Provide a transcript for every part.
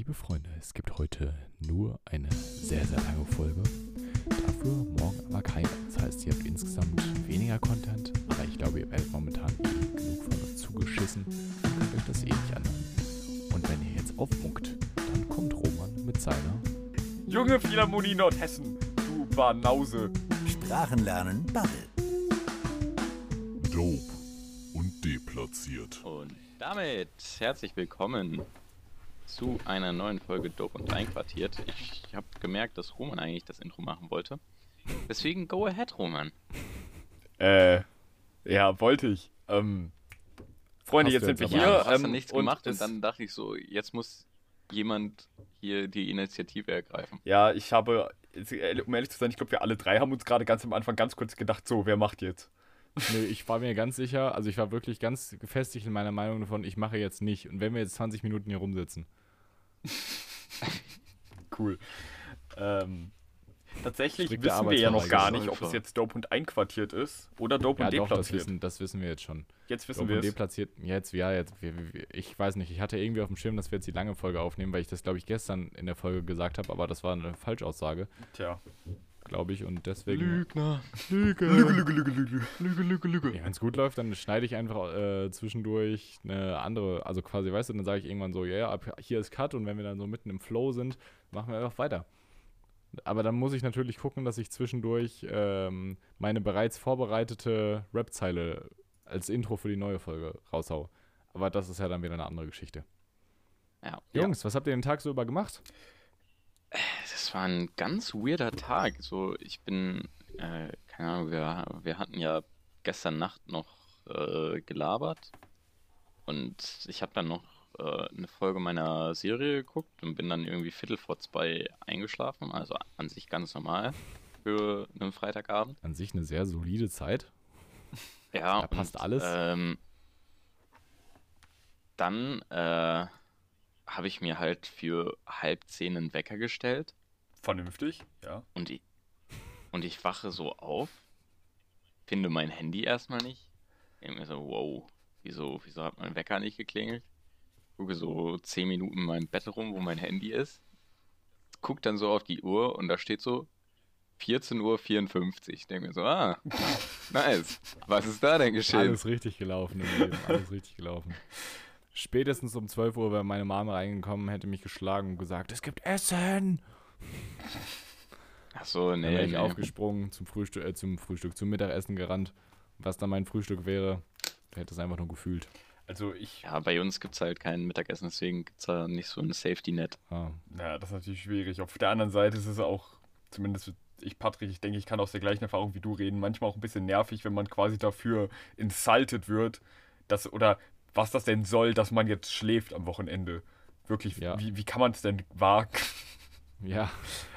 Liebe Freunde, es gibt heute nur eine sehr, sehr lange Folge. Dafür morgen aber keine. Das heißt, ihr habt insgesamt weniger Content, aber ich glaube, ihr werdet momentan eh genug von uns zugeschissen und könnt euch das eh nicht anhören. Und wenn ihr jetzt aufmuckt, dann kommt Roman mit seiner Junge Philharmonie Nordhessen, du Banause. Sprachenlernen Bubble. Dope und deplatziert. Und damit herzlich willkommen zu einer neuen Folge Dope und Einquartiert. Ich habe gemerkt, dass Roman eigentlich das Intro machen wollte. Deswegen go ahead, Roman. Äh, ja, wollte ich. Ähm, Freunde, Hast jetzt sind wir hier. Ja, du hast ähm, ja nichts und gemacht und dann dachte ich so, jetzt muss jemand hier die Initiative ergreifen. Ja, ich habe, um ehrlich zu sein, ich glaube, wir alle drei haben uns gerade ganz am Anfang ganz kurz gedacht, so, wer macht jetzt? Nö, ich war mir ganz sicher, also ich war wirklich ganz gefestigt in meiner Meinung davon, ich mache jetzt nicht. Und wenn wir jetzt 20 Minuten hier rumsitzen. Cool. Ähm, tatsächlich Strikte wissen wir ja noch gar nicht, ob es jetzt Dope und einquartiert ist oder Dope Ja, und doch, das deplatziert. wissen, das wissen wir jetzt schon. Jetzt wissen wir es. deplatziert, jetzt, ja, jetzt, ich weiß nicht, ich hatte irgendwie auf dem Schirm, dass wir jetzt die lange Folge aufnehmen, weil ich das, glaube ich, gestern in der Folge gesagt habe, aber das war eine Falschaussage, Tja. Glaube ich, und deswegen. Lügner. Lüge, Lüge, Lüge, Lüge. Lüge, Lüge, Lüge. Ja, wenn es gut läuft, dann schneide ich einfach äh, zwischendurch eine andere, also quasi, weißt du, dann sage ich irgendwann so, ja, ja, ab hier ist Cut und wenn wir dann so mitten im Flow sind, machen wir einfach weiter. Aber dann muss ich natürlich gucken, dass ich zwischendurch ähm, meine bereits vorbereitete Rap-Zeile als Intro für die neue Folge raushau. Aber das ist ja dann wieder eine andere Geschichte. Ja. Jungs, was habt ihr den Tag so über gemacht? War ein ganz weirder Tag. So, ich bin, äh, keine Ahnung, wir, wir hatten ja gestern Nacht noch äh, gelabert und ich habe dann noch äh, eine Folge meiner Serie geguckt und bin dann irgendwie Viertel vor zwei eingeschlafen. Also an sich ganz normal für einen Freitagabend. An sich eine sehr solide Zeit. Ja, Da passt und, alles. Ähm, dann äh, habe ich mir halt für halb zehn einen Wecker gestellt. Vernünftig, ja. Und ich, und ich wache so auf, finde mein Handy erstmal nicht. Denke mir so, wow, wieso, wieso hat mein Wecker nicht geklingelt? Gucke so 10 Minuten in meinem Bett rum, wo mein Handy ist. Guck dann so auf die Uhr und da steht so 14.54 Uhr. Denke mir so, ah, nice. Was ist da denn geschehen? Alles richtig gelaufen im Leben, alles richtig gelaufen. Spätestens um 12 Uhr wäre meine Mama reingekommen, hätte mich geschlagen und gesagt, es gibt Essen. Achso, Dann nee, wäre ich nee. aufgesprungen, zum Frühstück, äh, zum Frühstück, zum Mittagessen gerannt. Was dann mein Frühstück wäre, hätte es einfach nur gefühlt. Also ich, Ja, bei uns gibt es halt kein Mittagessen, deswegen gibt es da nicht so ein Safety-Net. Ah, Ja, das ist natürlich schwierig. Auf der anderen Seite ist es auch, zumindest ich, Patrick, ich denke, ich kann aus der gleichen Erfahrung wie du reden, manchmal auch ein bisschen nervig, wenn man quasi dafür insulted wird, dass, oder was das denn soll, dass man jetzt schläft am Wochenende. Wirklich, Ja. wie, wie kann man es denn wagen? ja,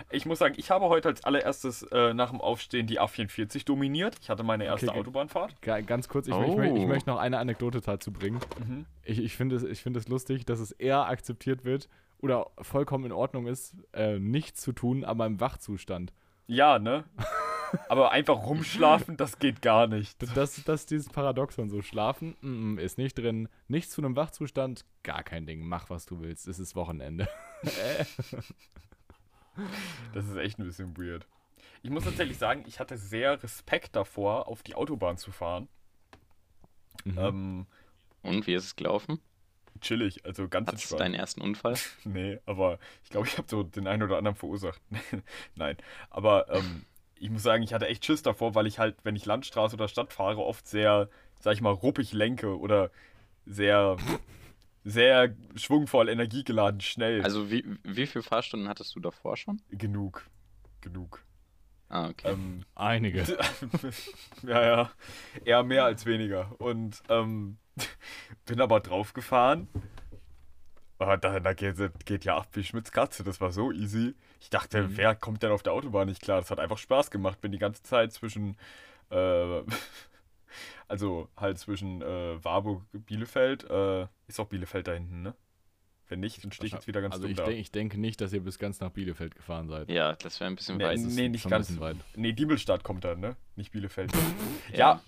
Ich muss sagen, ich habe heute als allererstes äh, nach dem Aufstehen die A44 dominiert. Ich hatte meine erste Okay, Autobahnfahrt. ga- ganz kurz, ich, Oh. ich, möchte- ich möchte noch eine Anekdote dazu bringen. Mhm. Ich, ich finde es, ich finde es lustig, dass es eher akzeptiert wird oder vollkommen in Ordnung ist, äh, nichts zu tun, aber im Wachzustand. Ja, ne? Aber einfach rumschlafen, das geht gar nicht. Das, das ist dieses Paradoxon so. Schlafen mm, mm, ist nicht drin. Nichts zu einem Wachzustand, gar kein Ding. Mach, was du willst. Es ist Wochenende. Das ist echt ein bisschen weird. Ich muss tatsächlich sagen, ich hatte sehr Respekt davor, auf die Autobahn zu fahren. Mhm. Ähm, Und wie ist es gelaufen? chillig, also ganz Hattest du entspannt. deinen ersten Unfall? Nee, aber ich glaube, ich habe so den einen oder anderen verursacht. Nein, aber ähm, ich muss sagen, ich hatte echt Schiss davor, weil ich halt, wenn ich Landstraße oder Stadt fahre, oft sehr, sag ich mal, ruppig lenke oder sehr, sehr schwungvoll, energiegeladen, schnell. Also wie, wie viele Fahrstunden hattest du davor schon? genug. Genug. Ah, okay. Ähm, Einige. ja, ja. Eher mehr als weniger. Und ähm, bin aber draufgefahren. Ah, da, da geht, geht ja ab wie Schmitz Katze. Das war so easy. Ich dachte, Mhm. wer kommt denn auf der Autobahn nicht klar? Das hat einfach Spaß gemacht. Bin die ganze Zeit zwischen. Äh, also halt zwischen äh, Warburg Bielefeld. Äh, ist auch Bielefeld da hinten, ne? Wenn nicht, dann stehe ich jetzt wieder ganz also dumm ich, da. denk, ich denke nicht, dass ihr bis ganz nach Bielefeld gefahren seid. ja, das wäre ein bisschen Nee, weit. Nee, nicht ganz. Weit. Nee, Diebelstadt kommt dann, ne? Nicht Bielefeld. Ja. ja,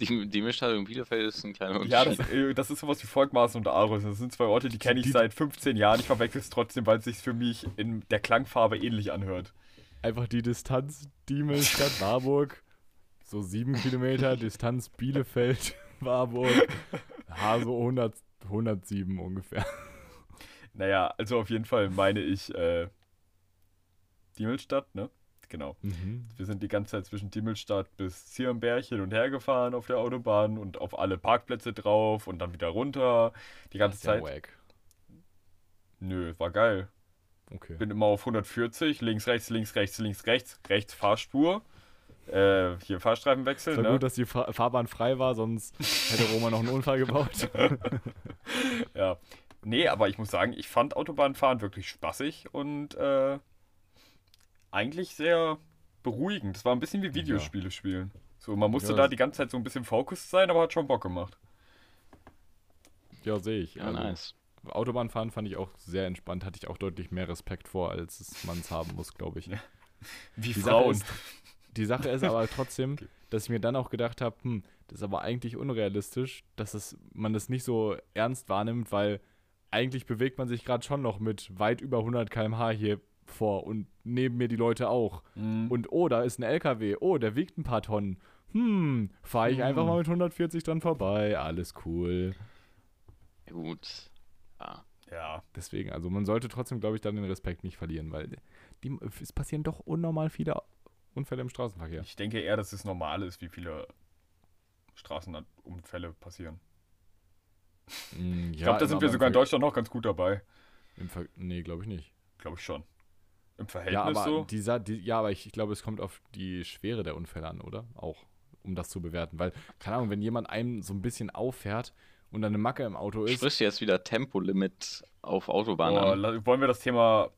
Die, die Mischstadt und Bielefeld ist ein kleiner Ja, Unterschied. das, äh, das ist sowas wie Volkmaßen und Aarhus. Das sind zwei Orte, die kenne ich seit 15 Jahren. Ich verwechsel es trotzdem, weil es sich für mich in der Klangfarbe ähnlich anhört. Einfach die Distanz Diemel Stadt Warburg. So sieben Kilometer, Distanz Bielefeld, Warburg. Ja, so 100, 107 ungefähr. Naja, also auf jeden Fall meine ich äh, Diemelstadt, ne? Genau. Mhm. Wir sind die ganze Zeit zwischen Diemelstadt bis Zierenberg hin und her gefahren auf der Autobahn und auf alle Parkplätze drauf und dann wieder runter. Die ganze Zeit. wack. Nö, war geil. Okay. Bin immer auf 140, links, rechts, links, rechts, links, rechts, rechts Fahrspur. Äh, hier Fahrstreifen Es wechseln, war ne? gut, dass die Fa Fahrbahn frei war, sonst hätte Roma noch einen Unfall gebaut. Ja. Nee, aber ich muss sagen, ich fand Autobahnfahren wirklich spaßig und äh, eigentlich sehr beruhigend. Es war ein bisschen wie Videospiele spielen. So, man musste Ja, da die ganze Zeit so ein bisschen focused sein, aber hat schon Bock gemacht. Ja, sehe ich. Ja, Also, nice. Autobahnfahren fand ich auch sehr entspannt, hatte ich auch deutlich mehr Respekt vor, als es man es haben muss, glaube ich. Wie Die Frauen. Ist, die Sache ist aber trotzdem, dass ich mir dann auch gedacht habe, hm, das ist aber eigentlich unrealistisch, dass es, man das nicht so ernst wahrnimmt, weil eigentlich bewegt man sich gerade schon noch mit weit über 100 km/h hier vor und neben mir die Leute auch. Mhm. Und oh, da ist ein LKW, oh, der wiegt ein paar Tonnen. Hm, fahre ich einfach Hm. mal mit 140 dran vorbei, alles cool. Gut. Ja. ja. Deswegen, also man sollte trotzdem, glaube ich, dann den Respekt nicht verlieren, weil die, es passieren doch unnormal viele Unfälle im Straßenverkehr. Ich denke eher, dass es normal ist, wie viele Straßenunfälle passieren. Mm, Ich glaube, da sind wir sogar in Deutschland noch ganz gut dabei. Deutschland. Nee, glaube ich nicht. Glaube ich schon. Im Verhältnis Ja, aber, so. dieser, die, ja, aber ich, ich glaube, es kommt auf die Schwere der Unfälle an, oder? Auch, um das zu bewerten. Weil, keine Ahnung, wenn jemand einem so ein bisschen auffährt und dann eine Macke im Auto ist. Sprichst du jetzt wieder Tempolimit auf Autobahn Boah, an? la- wollen wir das Thema.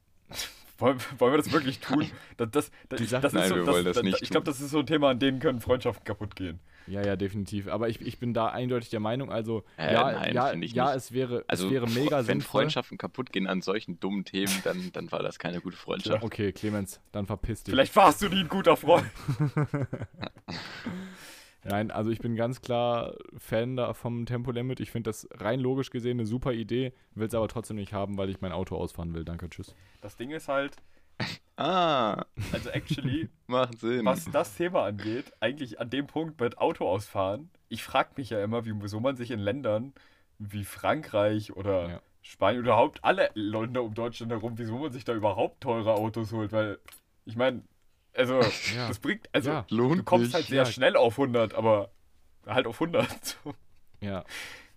Wollen, wollen wir das wirklich tun? Das, das, das, Die Sache- das ist Nein, so, wir das, wollen das das, nicht Ich glaube, das ist so ein Thema, an dem können Freundschaften kaputt gehen. Ja, ja, definitiv. Aber ich, ich bin da eindeutig der Meinung, also, Äh, ja, nein, ja, ja nicht. es wäre, Also, es wäre mega wenn sinnvoll. Freundschaften kaputt gehen an solchen dummen Themen, dann, dann war das keine gute Freundschaft. Okay, Clemens, dann verpiss dich. Vielleicht warst du nie ein guter Freund. Nein, also ich bin ganz klar Fan da vom Tempolimit. Ich finde das rein logisch gesehen eine super Idee, will es aber trotzdem nicht haben, weil ich mein Auto ausfahren will. Danke, tschüss. Das Ding ist halt, Ah, also actually, macht Sinn. was das Thema angeht, eigentlich an dem Punkt mit Auto ausfahren, ich frage mich ja immer, wie, wieso man sich in Ländern wie Frankreich oder Ja. Spanien oder überhaupt alle Länder um Deutschland herum, wieso man sich da überhaupt teure Autos holt, weil ich meine, also Ja. das bringt, also Ja. du kommst nicht. halt sehr Ja. schnell auf 100, aber halt auf 100. so. Ja,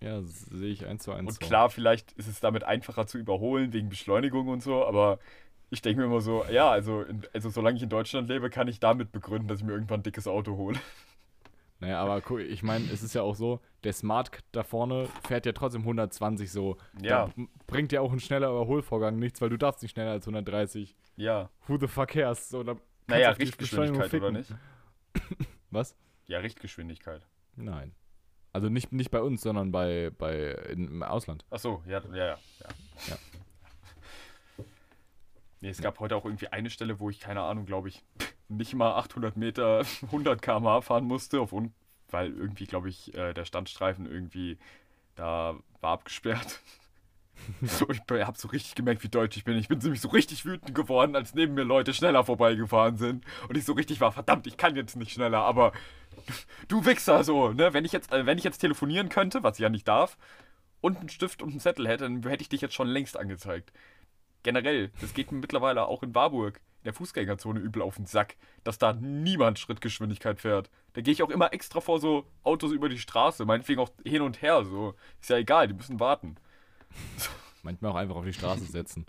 ja, sehe ich eins zu eins. Und so. klar, vielleicht ist es damit einfacher zu überholen wegen Beschleunigung und so, aber ich denke mir immer so, ja, also, in, also solange ich in Deutschland lebe, kann ich damit begründen, dass ich mir irgendwann ein dickes Auto hole. Naja, aber guck, ich meine, es ist ja auch so, der Smart da vorne fährt ja trotzdem 120 so. Ja. Da bringt ja auch ein schneller Überholvorgang nichts, weil du darfst nicht schneller als 130. Ja. Who the fuck cares? So, da Naja, Richtgeschwindigkeit, oder nicht? Was? Ja, Richtgeschwindigkeit. Nein. Also nicht, nicht bei uns, sondern bei, bei im Ausland. Ach so, ja, ja, ja. ja. Nee, es gab heute auch irgendwie eine Stelle, wo ich, keine Ahnung, glaube ich, nicht mal 800 Meter 100 km/h fahren musste, auf un weil irgendwie, glaube ich, äh, der Standstreifen irgendwie da war abgesperrt. so, ich habe so richtig gemerkt, wie deutsch ich bin. Ich bin nämlich so richtig wütend geworden, als neben mir Leute schneller vorbeigefahren sind. Und ich so richtig war, verdammt, ich kann jetzt nicht schneller, aber du Wichser so, ne? Wenn ich jetzt, äh, wenn ich jetzt telefonieren könnte, was ich ja nicht darf, und einen Stift und einen Zettel hätte, dann hätte ich dich jetzt schon längst angezeigt. Generell, das geht mir mittlerweile auch in Warburg, in der Fußgängerzone übel auf den Sack, dass da niemand Schrittgeschwindigkeit fährt. Da gehe ich auch immer extra vor so Autos über die Straße, meinetwegen auch hin und her, so. Ist ja egal, die müssen warten. Manchmal auch einfach auf die Straße setzen.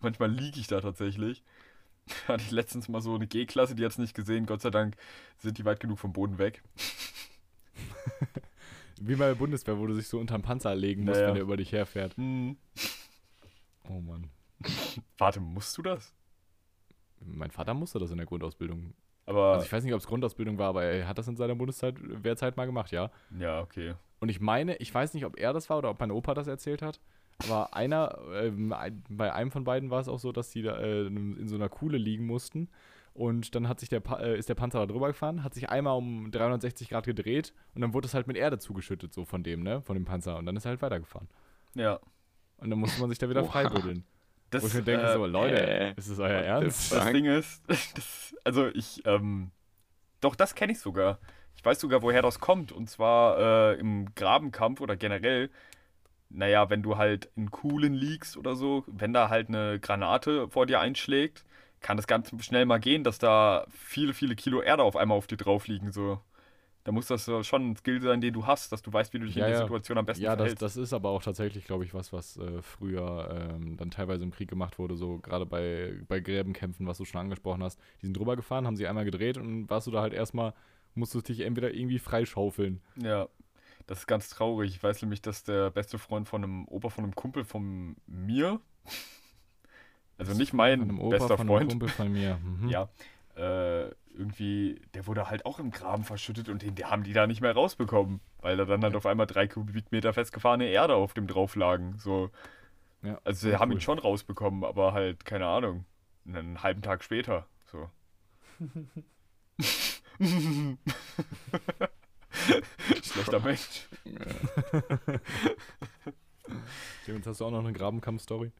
Manchmal liege ich da tatsächlich. Hatte ich letztens mal so eine G-Klasse, die hat es nicht gesehen. Gott sei Dank sind die weit genug vom Boden weg. Wie bei der Bundeswehr, wo du dich so unterm Panzer legen musst, Naja. wenn der über dich herfährt. Hm. Oh Mann. Warte, musst du das? Mein Vater musste das in der Grundausbildung. Aber, Also ich weiß nicht, ob es Grundausbildung war, aber er hat das in seiner Bundeszeit, Wehrzeit mal gemacht, ja. ja, okay. Und ich meine, ich weiß nicht, ob er das war oder ob mein Opa das erzählt hat, aber einer, ähm, bei einem von beiden war es auch so, dass die da äh, in so einer Kuhle liegen mussten Und dann hat sich der Pa- äh, ist der Panzer da drüber gefahren, hat sich einmal um 360 Grad gedreht und dann wurde es halt mit Erde zugeschüttet, so von dem, ne? Von dem Panzer. Und dann ist er halt weitergefahren. Ja. Und dann musste man sich da wieder freibuddeln. Das, Wo ich mir denke, äh, so, Leute, äh, ist das euer Ernst? fuck? Das Ding ist, das, also ich, ähm, doch, das kenne ich sogar. Ich weiß sogar, woher das kommt. Und zwar äh, im Grabenkampf oder generell, naja, wenn du halt in Kuhlen liegst oder so, wenn da halt eine Granate vor dir einschlägt, kann das ganz schnell mal gehen, dass da viele, viele Kilo Erde auf einmal auf dir drauf liegen. So. Da muss das schon ein Skill sein, den du hast, dass du weißt, wie du dich Ja, in der ja. Situation am besten Ja, das, verhältst. das ist aber auch tatsächlich, glaube ich, was, was äh, früher ähm, dann teilweise im Krieg gemacht wurde, so gerade bei, bei Gräbenkämpfen, was du schon angesprochen hast. Die sind drüber gefahren, haben sie einmal gedreht und warst du da halt erstmal, musstest dich entweder irgendwie freischaufeln. Ja, das ist ganz traurig. Ich weiß nämlich, dass der beste Freund von einem Opa von einem Kumpel von mir, also nicht mein Opa, bester Freund, Kumpel von mir. Mhm. ja, äh, irgendwie, der wurde halt auch im Graben verschüttet und den, den haben die da nicht mehr rausbekommen, weil da dann halt auf einmal drei Kubikmeter festgefahrene Erde auf dem drauf lagen. So. Ja, Also sie haben cool. ihn schon rausbekommen, aber halt, keine Ahnung, einen halben Tag später. So. Schlechter Mensch. Clemens, hast du auch noch eine Grabenkampf-Story?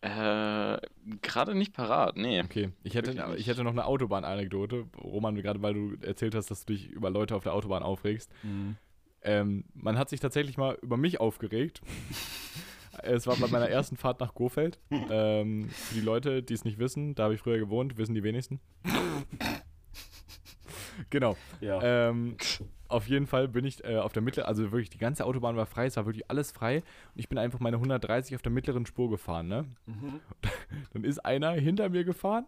Äh, gerade nicht parat, nee. Okay, ich hätte, Wirklich ich hätte noch eine Autobahn-Anekdote. Roman, gerade weil du erzählt hast, dass du dich über Leute auf der Autobahn aufregst. Ähm, man hat sich tatsächlich mal über mich aufgeregt. es war bei meiner ersten Fahrt nach Gofeld. Ähm, für die Leute, die es nicht wissen, da habe ich früher gewohnt, wissen die wenigsten. genau. Ja. Ähm, auf jeden Fall bin ich äh, auf der mittleren, also wirklich die ganze Autobahn war frei, es war wirklich alles frei und ich bin einfach meine 130 auf der mittleren Spur gefahren, ne? Dann ist einer hinter mir gefahren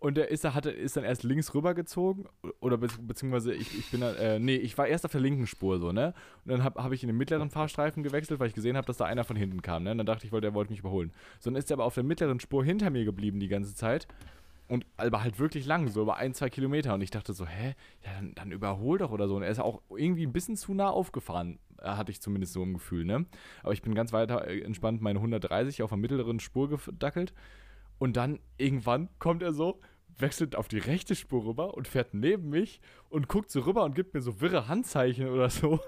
und der ist, hatte, ist dann erst links rübergezogen oder be beziehungsweise ich, ich bin dann, äh, nee, ich war erst auf der linken Spur so, ne? Und dann habe hab ich in den mittleren Fahrstreifen gewechselt, weil ich gesehen habe, dass da einer von hinten kam, ne? Und dann dachte ich, der wollte mich überholen. So, dann ist er aber auf der mittleren Spur hinter mir geblieben die ganze Zeit und aber halt wirklich lang, so über ein, zwei Kilometer. Und ich dachte so, hä, ja, dann, dann überhol doch oder so. Und er ist auch irgendwie ein bisschen zu nah aufgefahren, äh, hatte ich zumindest so ein Gefühl, ne? Aber ich bin ganz weiter äh, entspannt meine 130 auf der mittleren Spur gedackelt. Und dann irgendwann kommt er so, wechselt auf die rechte Spur rüber und fährt neben mich und guckt so rüber und gibt mir so wirre Handzeichen oder so.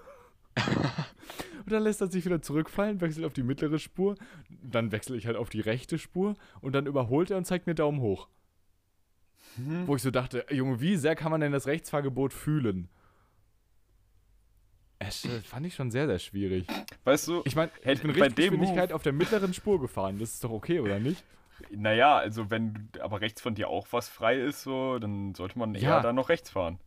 und dann lässt er sich wieder zurückfallen, wechselt auf die mittlere Spur. Dann wechsle ich halt auf die rechte Spur und dann überholt er und zeigt mir Daumen hoch. Wo ich so dachte, Junge, wie sehr kann man denn das Rechtsfahrgebot fühlen? Es äh, fand ich schon sehr, sehr schwierig. Weißt du, Ich meine, ich bin bei richtig dem Geschwindigkeit Move- auf der mittleren Spur gefahren. Das ist doch okay, oder nicht? naja, also wenn aber rechts von dir auch was frei ist, so, dann sollte man eher Ja. da noch rechts fahren.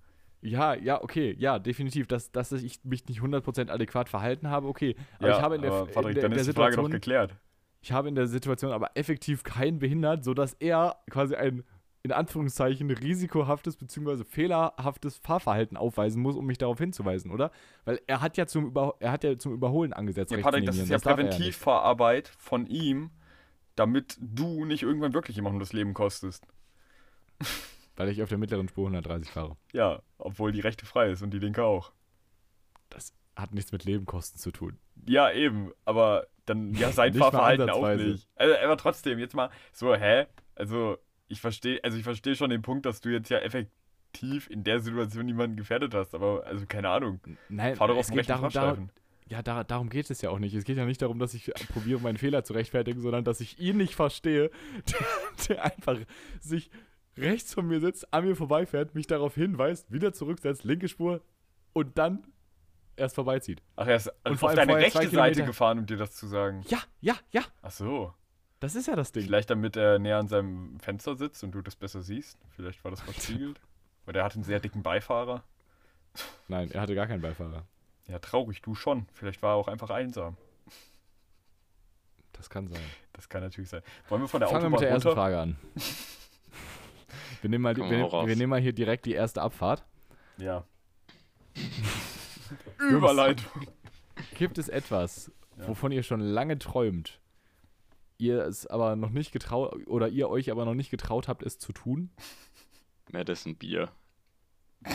Ja, ja, okay, ja, definitiv. Dass, dass ich mich nicht 100% adäquat verhalten habe, okay. Aber ja, ich habe in der, aber in Patrick, der, dann in der ist die Frage Situation, geklärt. ich habe in der Situation aber effektiv keinen behindert, sodass er quasi ein in Anführungszeichen risikohaftes bzw. fehlerhaftes Fahrverhalten aufweisen muss, um mich darauf hinzuweisen, oder? Weil er hat ja zum, Über er hat ja zum Überholen angesetzt. Ja, Patrick, das ist ja. Präventivfahrarbeit von ihm, damit du nicht irgendwann wirklich jemandem das Leben kostest. Weil ich auf der mittleren Spur 130 fahre. Ja, obwohl die rechte frei ist und die linke auch. Das hat nichts mit Lebenkosten zu tun. Ja, eben, aber dann ja sein Fahrverhalten auch nicht. Also, aber trotzdem, jetzt mal so, hä? Also, ich verstehe, also ich verstehe schon den Punkt, dass du jetzt ja effektiv in der Situation niemanden gefährdet hast, aber also keine Ahnung. Nein, Fahr doch auf dem rechten darum, darum, ja, da, darum geht es ja auch nicht. Es geht ja nicht darum, dass ich probiere, meinen Fehler zu rechtfertigen, sondern dass ich ihn nicht verstehe, der, der einfach sich rechts von mir sitzt, an mir vorbeifährt, mich darauf hinweist, wieder zurücksetzt, linke Spur und dann erst vorbeizieht. Ach, er ist Und auf deine rechte Seite Kilometer- gefahren, um dir das zu sagen. Ja, ja, ja, Ach so. Das ist ja das Ding. Vielleicht damit er näher an seinem Fenster sitzt und du das besser siehst. Vielleicht war das verspiegelt. Weil der hat einen sehr dicken Beifahrer. Nein, er hatte gar keinen Beifahrer. Ja, traurig, du schon. Vielleicht war er auch einfach einsam. Das kann sein. Das kann natürlich sein. Wollen wir von der Fangen wir Autobahn mit der ersten? Frage an. Wir nehmen, mal, die- wir, wir nehmen mal hier direkt die erste Abfahrt. Ja. Überleitung. Gibt es etwas, Ja. wovon ihr schon lange träumt, ihr es aber noch nicht getraut oder ihr euch aber noch nicht getraut habt, es zu tun? Madison Bier.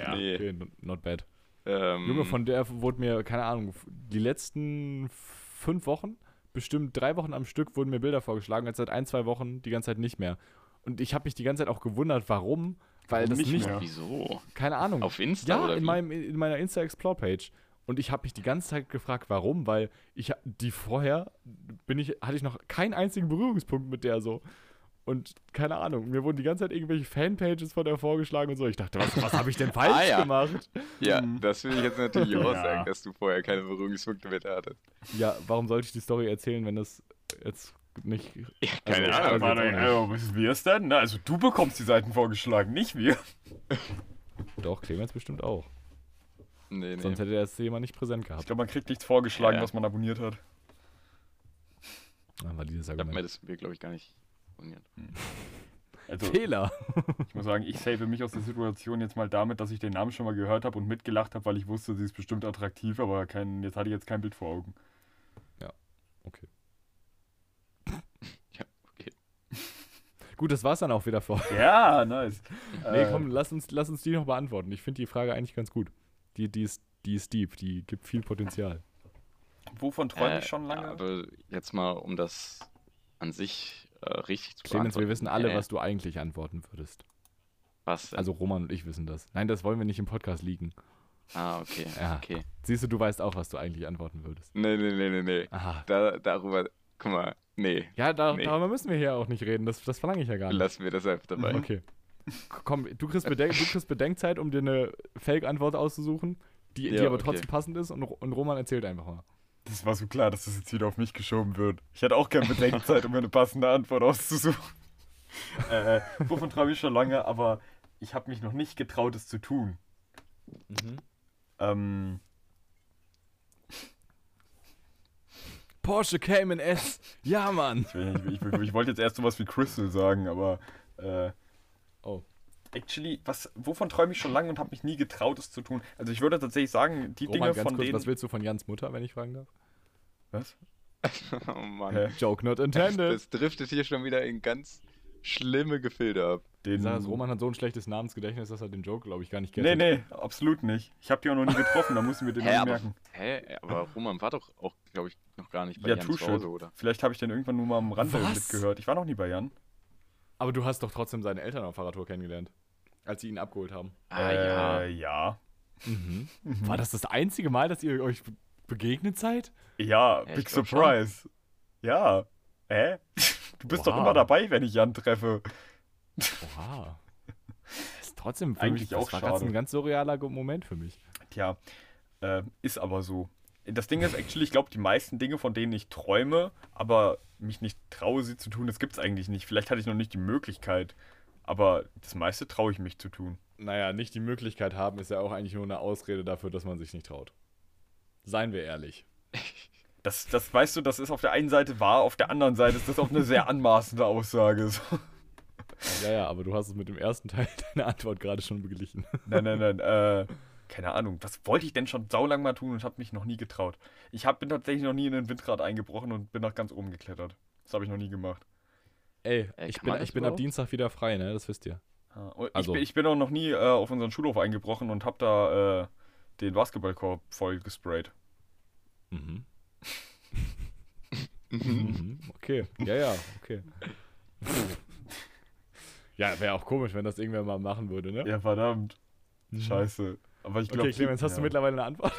Ja. Nee. Okay, not bad. Ähm, Junge, von der wurde mir, keine Ahnung, die letzten fünf Wochen bestimmt drei Wochen am Stück wurden mir Bilder vorgeschlagen, jetzt seit ein, zwei Wochen die ganze Zeit nicht mehr. Und ich habe mich die ganze Zeit auch gewundert, warum, weil das nicht nicht, mehr? Wieso? keine Ahnung. Auf Insta ja, oder in, wie? meinem, in meiner Insta-Explore-Page. Und ich habe mich die ganze Zeit gefragt, warum, weil ich die vorher bin ich, hatte ich noch keinen einzigen Berührungspunkt mit der so. Und keine Ahnung, mir wurden die ganze Zeit irgendwelche Fanpages von der vorgeschlagen und so. Ich dachte, was, was habe ich denn falsch Ah, ja. gemacht? Ja, Mhm. das will ich jetzt natürlich auch Ja. sagen, dass du vorher keine Berührungspunkte mit der hattest. Ja, warum sollte ich die Story erzählen, wenn das jetzt nicht. Ja, keine Also, Ahnung. also- nicht. also, wissen wir es denn? Na, also du bekommst die Seiten vorgeschlagen, nicht wir. Doch, Clemens bestimmt auch. Nee, nee. Sonst hätte er das Thema nicht präsent Ich gehabt. glaube, man kriegt nichts vorgeschlagen, Ja. was man abonniert hat. Ah, war dieses ich hab mir Argument. das glaube ich, gar nicht abonniert. Also, Fehler. ich muss sagen, ich save mich aus der Situation jetzt mal damit, dass ich den Namen schon mal gehört habe und mitgelacht habe, weil ich wusste, sie ist bestimmt attraktiv, aber kein, jetzt hatte ich jetzt kein Bild vor Augen. Okay. Ja, okay. Gut, das war's dann auch wieder vor. Ja, nice. Nee, Äh, komm, lass uns, lass uns die noch beantworten. Ich finde die Frage eigentlich ganz gut. Die, die, ist, die ist deep, die gibt viel Potenzial. Wovon träume Äh, ich schon lange? Aber jetzt mal, um das an sich äh, richtig zu Clemens, wir wissen alle, Äh, was du eigentlich antworten würdest. Was denn? Also Roman und ich wissen das. Nein, das wollen wir nicht im Podcast liegen. ah, okay. Ja. Okay. Siehst du, du weißt auch, was du eigentlich antworten würdest. Nee, nee, nee, nee, nee. Aha. Da, darüber, guck mal, nee. Ja, da, Nee. darüber müssen wir hier auch nicht reden. Das, das verlange ich ja gar nicht. Lassen wir das einfach dabei. Okay. Komm, du kriegst, Bedenk du kriegst Bedenkzeit, um dir eine Fake-Antwort auszusuchen, die, die Ja, aber okay. trotzdem passend ist und, und Roman erzählt einfach mal. Das war so klar, dass das jetzt wieder auf mich geschoben wird. Ich hatte auch keine Bedenkzeit, um mir eine passende Antwort auszusuchen. äh, wovon träume ich schon lange, aber ich habe mich noch nicht getraut, es zu tun. Ähm, Porsche Cayman S. Ja, Mann. ich, ich, ich, ich wollte jetzt erst sowas wie Crystal sagen, aber äh, Oh. actually, was, wovon träume ich schon lange und habe mich nie getraut, es zu tun? Also ich würde tatsächlich sagen, die Roman, Dinge ganz von kurz, denen... was willst du von Jans Mutter, wenn ich fragen darf? Was? oh Mann. Hä? Joke not Das, intended. das driftet hier schon wieder in ganz schlimme Gefilde ab. Den, Ich sag, das Roman hat so ein schlechtes Namensgedächtnis, dass er den Joke, glaube ich, gar nicht kennt. Nee, nee, absolut nicht. Ich habe die auch noch nie getroffen, da mussten wir den Hä, aber, merken. hä, aber Roman war doch auch, glaube ich, noch gar nicht bei Ja, Jan zu Hause, schon. oder? Vielleicht habe ich den irgendwann nur mal am Rande Was? mitgehört. Ich war noch nie bei Jan. Aber du hast doch trotzdem seine Eltern auf Fahrradtour kennengelernt, als sie ihn abgeholt haben. Ah, äh, ja. ja. Mhm. War das das einzige Mal, dass ihr euch be- begegnet seid? Ja, Ja, Big Surprise. Ja. Hä? Du bist doch Oha. immer dabei, wenn ich Jan treffe. Oha. Das ist trotzdem für Eigentlich mich, auch das war ganz schade. ein ganz surrealer Moment für mich. Tja, äh, ist aber so. Das Ding ist, actually, ich glaube, die meisten Dinge, von denen ich träume, aber mich nicht traue, sie zu tun, das gibt es eigentlich nicht. Vielleicht hatte ich noch nicht die Möglichkeit, aber das meiste traue ich mich zu tun. Naja, nicht die Möglichkeit haben, ist ja auch eigentlich nur eine Ausrede dafür, dass man sich nicht traut. Seien wir ehrlich. Das, das weißt du, das ist auf der einen Seite wahr, auf der anderen Seite ist das auch eine sehr anmaßende Aussage. So. Ja, ja, aber du hast es mit dem ersten Teil deiner Antwort gerade schon beglichen. Nein, nein, nein. Äh, keine Ahnung. Was wollte ich denn schon saulang mal tun und habe mich noch nie getraut? Ich hab, bin tatsächlich noch nie in ein Windrad eingebrochen und bin nach ganz oben geklettert. Das habe ich noch nie gemacht. Ey, Ey, ich bin, ich bin ab? Dienstag wieder frei, ne? Das wisst ihr. Ah, Also- ich, bin, ich bin auch noch nie äh, auf unseren Schulhof eingebrochen und habe da äh, den Basketballkorb voll gesprayt. Mhm. mhm. Okay. Ja, ja, okay. ja, wäre auch komisch, wenn das irgendwer mal machen würde, ne? Ja, verdammt. Mhm. Scheiße. Aber ich glaube. Okay, Clemens, hast du mittlerweile eine Antwort?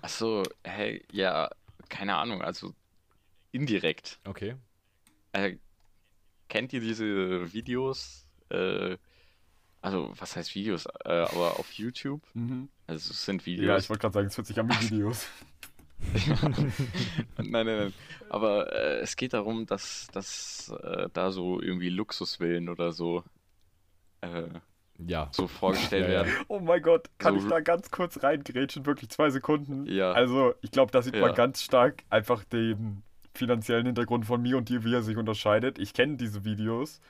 Achso, hey, ja, keine Ahnung, also indirekt. Okay. Äh, kennt ihr diese Videos? Äh, also, was heißt Videos? Äh, aber auf YouTube? Mhm. Also, es sind Ja, ich Videos. wollte gerade sagen, es hört sich an wie Videos. nein, nein, nein. Aber äh, es geht darum, dass, dass äh, da so irgendwie Luxusvillen oder so äh, Ja. so vorgestellt Ja, ja. werden. Oh mein Gott, kann So- ich da ganz kurz reingrätschen? Wirklich zwei Sekunden? Ja. Also, ich glaube, da sieht Ja. man ganz stark einfach den finanziellen Hintergrund von mir und dir, wie er sich unterscheidet. Ich kenne diese Videos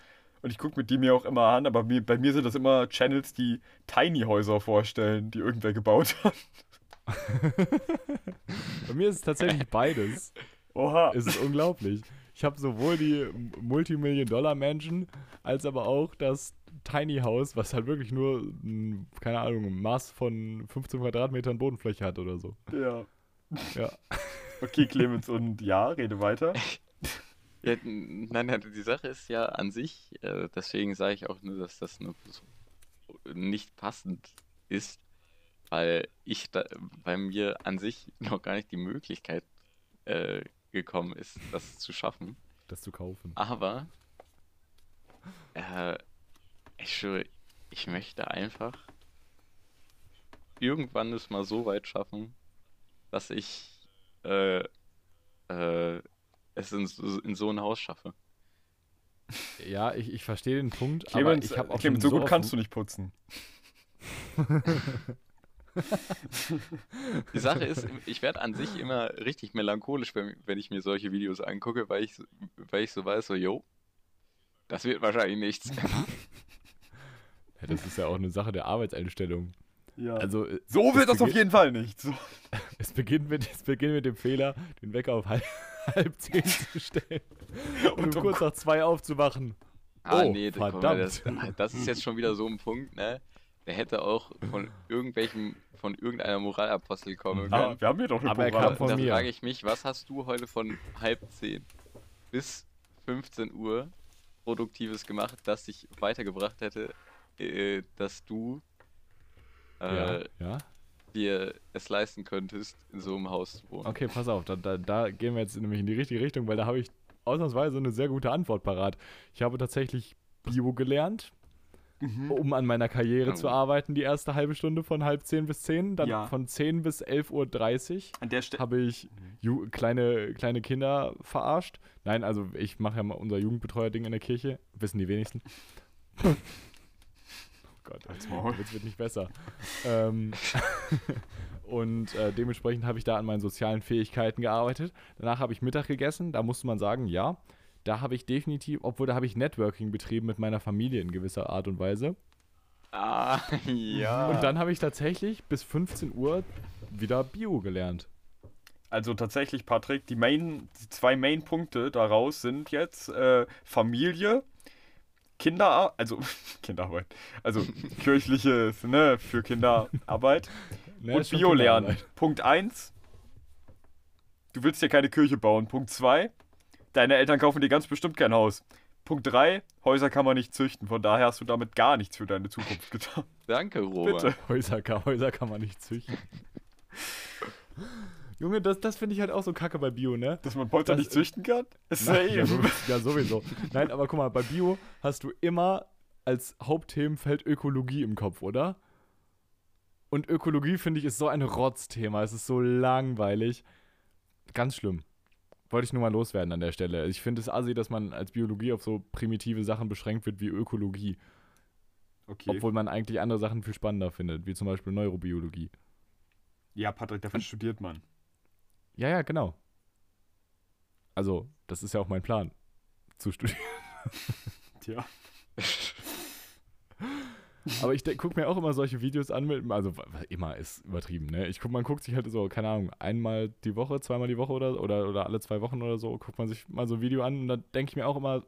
und ich gucke mit die mir auch immer an, aber mir, bei mir sind das immer Channels, die Tiny-Häuser vorstellen, die irgendwer gebaut hat. Bei mir ist es tatsächlich beides. Oha. Es ist unglaublich. Ich habe sowohl die Multimillion-Dollar-Mansion als aber auch das Tiny House, was halt wirklich nur, ein, keine Ahnung, ein Maß von 15 Quadratmetern Bodenfläche hat oder so. ja. Ja. Okay, Clemens, und ja, rede weiter. Ja, nein, nein, die Sache ist ja an sich, äh, deswegen sage ich auch nur, dass das nicht passend ist, weil ich da, bei mir an sich noch gar nicht die Möglichkeit äh, gekommen ist, das zu schaffen. Das zu kaufen. Aber äh, ich schwöre, ich möchte einfach irgendwann es mal so weit schaffen, dass ich äh, äh, es in, so- in so ein Haus schaffe. Ja, ich, ich verstehe den Punkt, Clemens, aber ich habe auch Clemens schon so gut kannst du nicht putzen. Die Sache ist, ich werde an sich immer richtig melancholisch, wenn, wenn ich mir solche Videos angucke, weil ich, so- weil ich so weiß, so, yo, das wird wahrscheinlich nichts. Ja, das ist ja auch eine Sache der Arbeitseinstellung. Ja. Also äh, so wird das auf jeden Fall nicht. So. Es beginnt mit, es beginnt mit dem Fehler, den Wecker auf halb, halb zehn zu stellen und, Und um um kurz nach zwei aufzuwachen. Ah, Oh, nee, verdammt. das, das ist jetzt schon wieder so ein Punkt, ne? Der hätte auch von irgendwelchem, von irgendeiner Moralapostel kommen können. Ah, wir haben hier doch eine Aber er Moral. kam von da mir. frage ich mich, was hast du heute von halb zehn bis 15 Uhr Produktives gemacht, das dich weitergebracht hätte, äh, dass du äh, ja, ja. dir es leisten könntest, in so einem Haus zu wohnen? Okay, pass auf, da, da, da gehen wir jetzt nämlich in die richtige Richtung, weil da habe ich ausnahmsweise eine sehr gute Antwort parat. Ich habe tatsächlich Bio gelernt, Mhm. um an meiner Karriere Oh. zu arbeiten, die erste halbe Stunde von halb zehn bis zehn, dann Ja. von 10 bis 11.30 Uhr An der Stelle. habe ich Ju kleine, kleine Kinder verarscht. Nein, also ich mache ja mal unser Jugendbetreuer-Ding in der Kirche. Wissen die wenigsten. Gott, jetzt wird nicht besser. ähm, und äh, dementsprechend habe ich da an meinen sozialen Fähigkeiten gearbeitet. Danach habe ich Mittag gegessen. Da musste man sagen, ja, da habe ich definitiv, obwohl da habe ich Networking betrieben mit meiner Familie in gewisser Art und Weise. Ah, ja. Und dann habe ich tatsächlich bis 15 Uhr wieder Bio gelernt. Also tatsächlich, Patrick, die, Main, die zwei Main-Punkte daraus sind jetzt äh, Familie, Kinderarbeit, also Kinderarbeit, also kirchliches, ne, für Kinderarbeit Ne, und Bio lernen. Punkt 1, du willst dir keine Kirche bauen. Punkt 2, deine Eltern kaufen dir ganz bestimmt kein Haus. Punkt 3, Häuser kann man nicht züchten, von daher hast du damit gar nichts für deine Zukunft getan. Danke, Robert. Bitte. Häuser, kann- Häuser kann man nicht züchten. Junge, das, das finde ich halt auch so kacke bei Bio, ne? Dass man Polster Das- nicht züchten kann? Nein, ja, so- ja, sowieso. Nein, aber guck mal, bei Bio hast du immer als Hauptthemenfeld Ökologie im Kopf, oder? Und Ökologie, finde ich, ist so ein Rotzthema. Es ist so langweilig. Ganz schlimm. Wollte ich nur mal loswerden an der Stelle. Ich finde es assi, dass man als Biologie auf so primitive Sachen beschränkt wird wie Ökologie. Okay. Obwohl man eigentlich andere Sachen viel spannender findet, wie zum Beispiel Neurobiologie. ja, Patrick, dafür studiert man. Ja, ja, genau. Also, das ist ja auch mein Plan. Zu studieren. Tja. Aber ich gucke mir auch immer solche Videos an, mit, also immer ist übertrieben, ne? Ich guck, man guckt sich halt so, keine Ahnung, einmal die Woche, zweimal die Woche oder, oder, oder alle zwei Wochen oder so, guckt man sich mal so ein Video an und dann denke ich mir auch immer,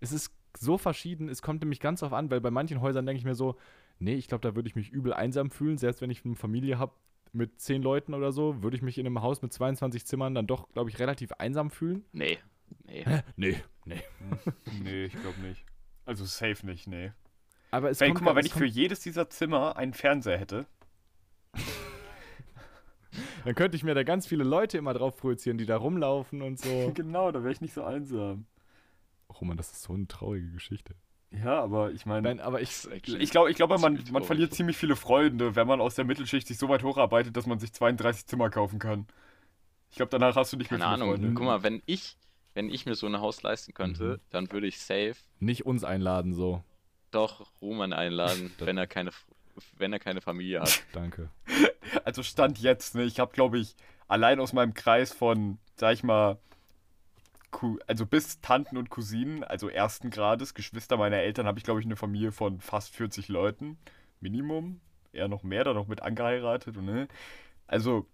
es ist so verschieden, es kommt nämlich ganz drauf an, weil bei manchen Häusern denke ich mir so, nee, ich glaube, da würde ich mich übel einsam fühlen, selbst wenn ich eine Familie habe mit zehn Leuten oder so, würde ich mich in einem Haus mit 22 Zimmern dann doch, glaube ich, relativ einsam fühlen. Nee, nee. Nee, nee. Nee, ich glaube nicht. Also safe nicht, nee. Aber es Weil, kommt guck mal, wenn es ich für jedes dieser Zimmer einen Fernseher hätte. Dann könnte ich mir da ganz viele Leute immer drauf projizieren, die da rumlaufen und so. Genau, da wäre ich nicht so einsam. Oh Mann, das ist so eine traurige Geschichte. Ja, aber ich meine. Nein, aber ich, Ich glaube, ich glaube man, man traurig. verliert ziemlich viele Freunde, wenn man aus der Mittelschicht sich so weit hocharbeitet, dass man sich 32 Zimmer kaufen kann. Ich glaube, danach hast du nicht mehr Keine Ahnung. Freunde. Guck mal, wenn ich, wenn ich mir so ein Haus leisten könnte, Mhm. dann würde ich safe nicht uns einladen so. doch Roman einladen, wenn er keine, wenn er keine Familie hat. Danke. Also Stand jetzt, ne? Ich habe, glaube ich, allein aus meinem Kreis von, sag ich mal, also bis Tanten und Cousinen, also ersten Grades, Geschwister meiner Eltern, habe ich, glaube ich, eine Familie von fast 40 Leuten. Minimum. Eher noch mehr, da noch mit angeheiratet. Und, ne? Also,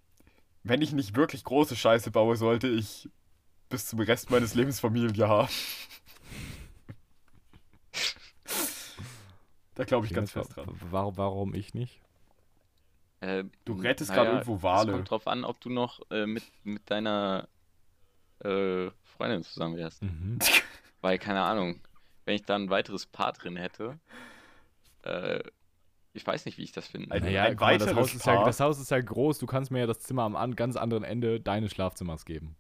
wenn ich nicht wirklich große Scheiße baue, sollte ich bis zum Rest meines Lebens Familie haben. da glaube ich ganz Clemens, fest dran. wa- Warum, ich nicht? Äh, Du rettest naja, gerade irgendwo Es Wale. kommt drauf an, ob du noch äh, mit, mit deiner äh, Freundin zusammen wärst. Mhm. Weil, keine Ahnung, wenn ich da ein weiteres Paar drin hätte, äh, ich weiß nicht, wie ich das finde. Ein- Naja, guck mal, das, Haus ist ja, das Haus ist ja groß, du kannst mir ja das Zimmer am an, ganz anderen Ende deines Schlafzimmers geben.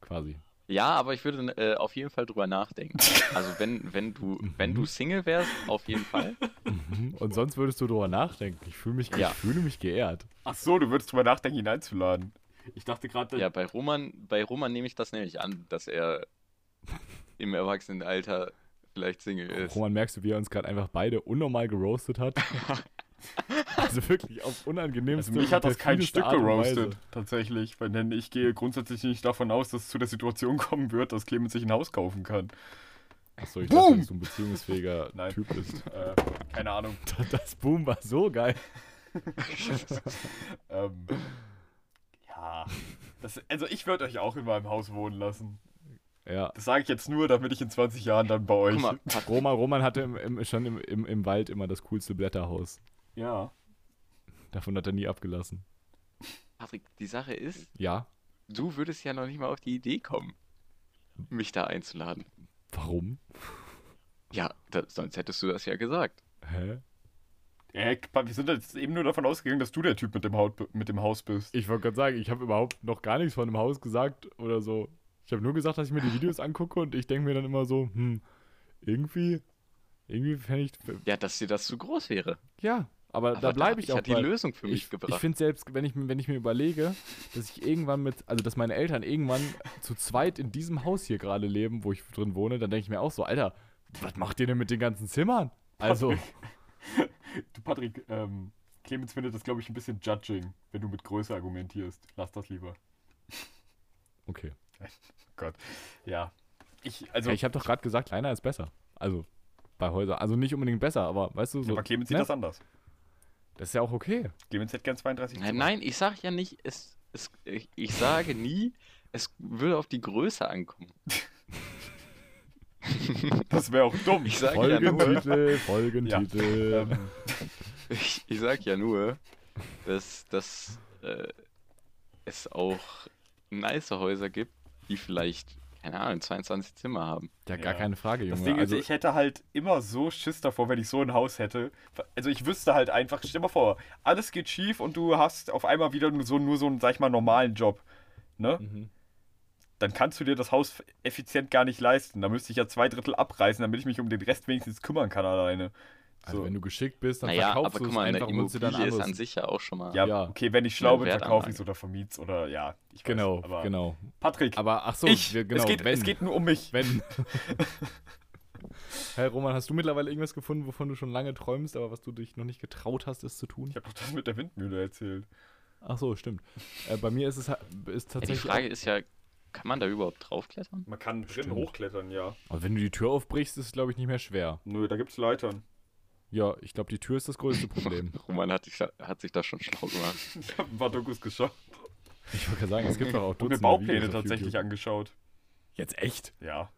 Quasi. Ja, aber ich würde äh, auf jeden Fall drüber nachdenken. Also wenn, wenn du, wenn du Single wärst, auf jeden Fall. Mhm. Und sonst würdest du darüber nachdenken. Ich fühle mich, Ja. ich fühle mich geehrt. Ach so, du würdest drüber nachdenken, ihn einzuladen. Ich dachte gerade, Ja, bei Roman, bei Roman nehme ich das nämlich an, dass er im Erwachsenenalter vielleicht Single ist. Roman, merkst du, wie er uns gerade einfach beide unnormal geroastet hat? also wirklich auf unangenehmste also mich hat das kein Stück geroastet, tatsächlich. Weil denn ich gehe grundsätzlich nicht davon aus, dass es zu der Situation kommen wird, dass Clemens sich ein Haus kaufen kann. Achso, ich Boom! dachte, dass du ein beziehungsfähiger Nein. Typ bist. Äh, keine Ahnung. Das Boom war so geil. Ähm, ja. Das, also ich würde euch auch in meinem Haus wohnen lassen. Ja. Das sage ich jetzt nur, damit ich in 20 Jahren dann bei euch. Mal, Roman, Roman hatte im, im, schon im, im, im Wald immer das coolste Blätterhaus. Ja. Davon hat er nie abgelassen. Patrick, die Sache ist, Ja. du würdest ja noch nicht mal auf die Idee kommen, mich da einzuladen. Warum? Ja, da, sonst hättest du das ja gesagt. Hä? Äh, wir sind jetzt eben nur davon ausgegangen, dass du der Typ mit dem, Haut, mit dem Haus bist. Ich wollte gerade sagen, ich habe überhaupt noch gar nichts von dem Haus gesagt oder so. Ich habe nur gesagt, dass ich mir die Videos angucke und ich denke mir dann immer so, hm, irgendwie, irgendwie fände ich, Ja, dass dir das zu groß wäre. ja, aber, Aber da bleibe ich ich auch ja die. Lösung für mich ich, gebracht. Ich finde selbst, wenn ich, wenn ich mir überlege, dass ich irgendwann mit, also dass meine Eltern irgendwann zu zweit in diesem Haus hier gerade leben, wo ich drin wohne, dann denke ich mir auch so, Alter, was macht ihr denn mit den ganzen Zimmern? Also, Du, Patrick, ähm, Clemens findet das, glaube ich, ein bisschen judging, wenn du mit Größe argumentierst. Lass das lieber. okay. Gott. Ja. Ich, also, Ja, ich habe doch gerade gesagt, kleiner ist besser. Also, bei Häusern. Also nicht unbedingt besser, aber weißt du, so. aber Clemens sieht ne? das anders. Das ist ja auch okay. Clemens hätte gern 32 Nein, Zimmer. nein, ich sage ja nicht, es, es, ich, ich sage nie, es würde auf die Größe ankommen. Das wäre auch dumm. Ich sage ja nur, Folgentitel, Folgentitel. Ähm, ich, ich sag ja nur, dass, dass äh, es auch nice Häuser gibt, die vielleicht, keine Ahnung, 22 Zimmer haben. ja, gar ja. keine Frage, Das Junge. Ding also, ist, ich hätte halt immer so Schiss davor, wenn ich so ein Haus hätte. Also ich wüsste halt einfach, stell dir mal vor, alles geht schief und du hast auf einmal wieder nur so, nur so einen, sag ich mal, normalen Job. Ne? Mhm. Dann kannst du dir das Haus effizient gar nicht leisten. Da müsste ich ja zwei Drittel abreißen, damit ich mich um den Rest wenigstens kümmern kann alleine. also So. wenn du geschickt bist, dann Naja, verkaufst aber du guck es mal, einfach und dir dann Immobilie ist an sich ja auch schon mal. ja, ja. okay, wenn ich schlau bin, verkaufe ich es oder vermiet's oder ja. Ich weiß, Genau, aber genau. Patrick, Aber ach so, ich, wir, genau, es, geht, wenn, es geht nur um mich. wenn. Hey Roman, hast du mittlerweile irgendwas gefunden, wovon du schon lange träumst, aber was du dich noch nicht getraut hast, es zu tun? Ich habe doch das mit der Windmühle erzählt. Ach so, stimmt. Äh, bei mir ist es ist Ja, die tatsächlich. Frage ist ja, kann man da überhaupt draufklettern? Man kann drin Stimmt. hochklettern, ja. aber wenn du die Tür aufbrichst, ist es glaube ich nicht mehr schwer. Nö, da gibt's Leitern. Ja, ich glaube, die Tür ist das größte Problem. Roman hat sich, da- hat sich da schon schlau gemacht. Ich habe ein paar Dokus geschaut. Ich wollte gerade sagen, es gibt doch auch Und mir Dutzende Baupläne Videos tatsächlich YouTube. angeschaut. Jetzt echt? Ja.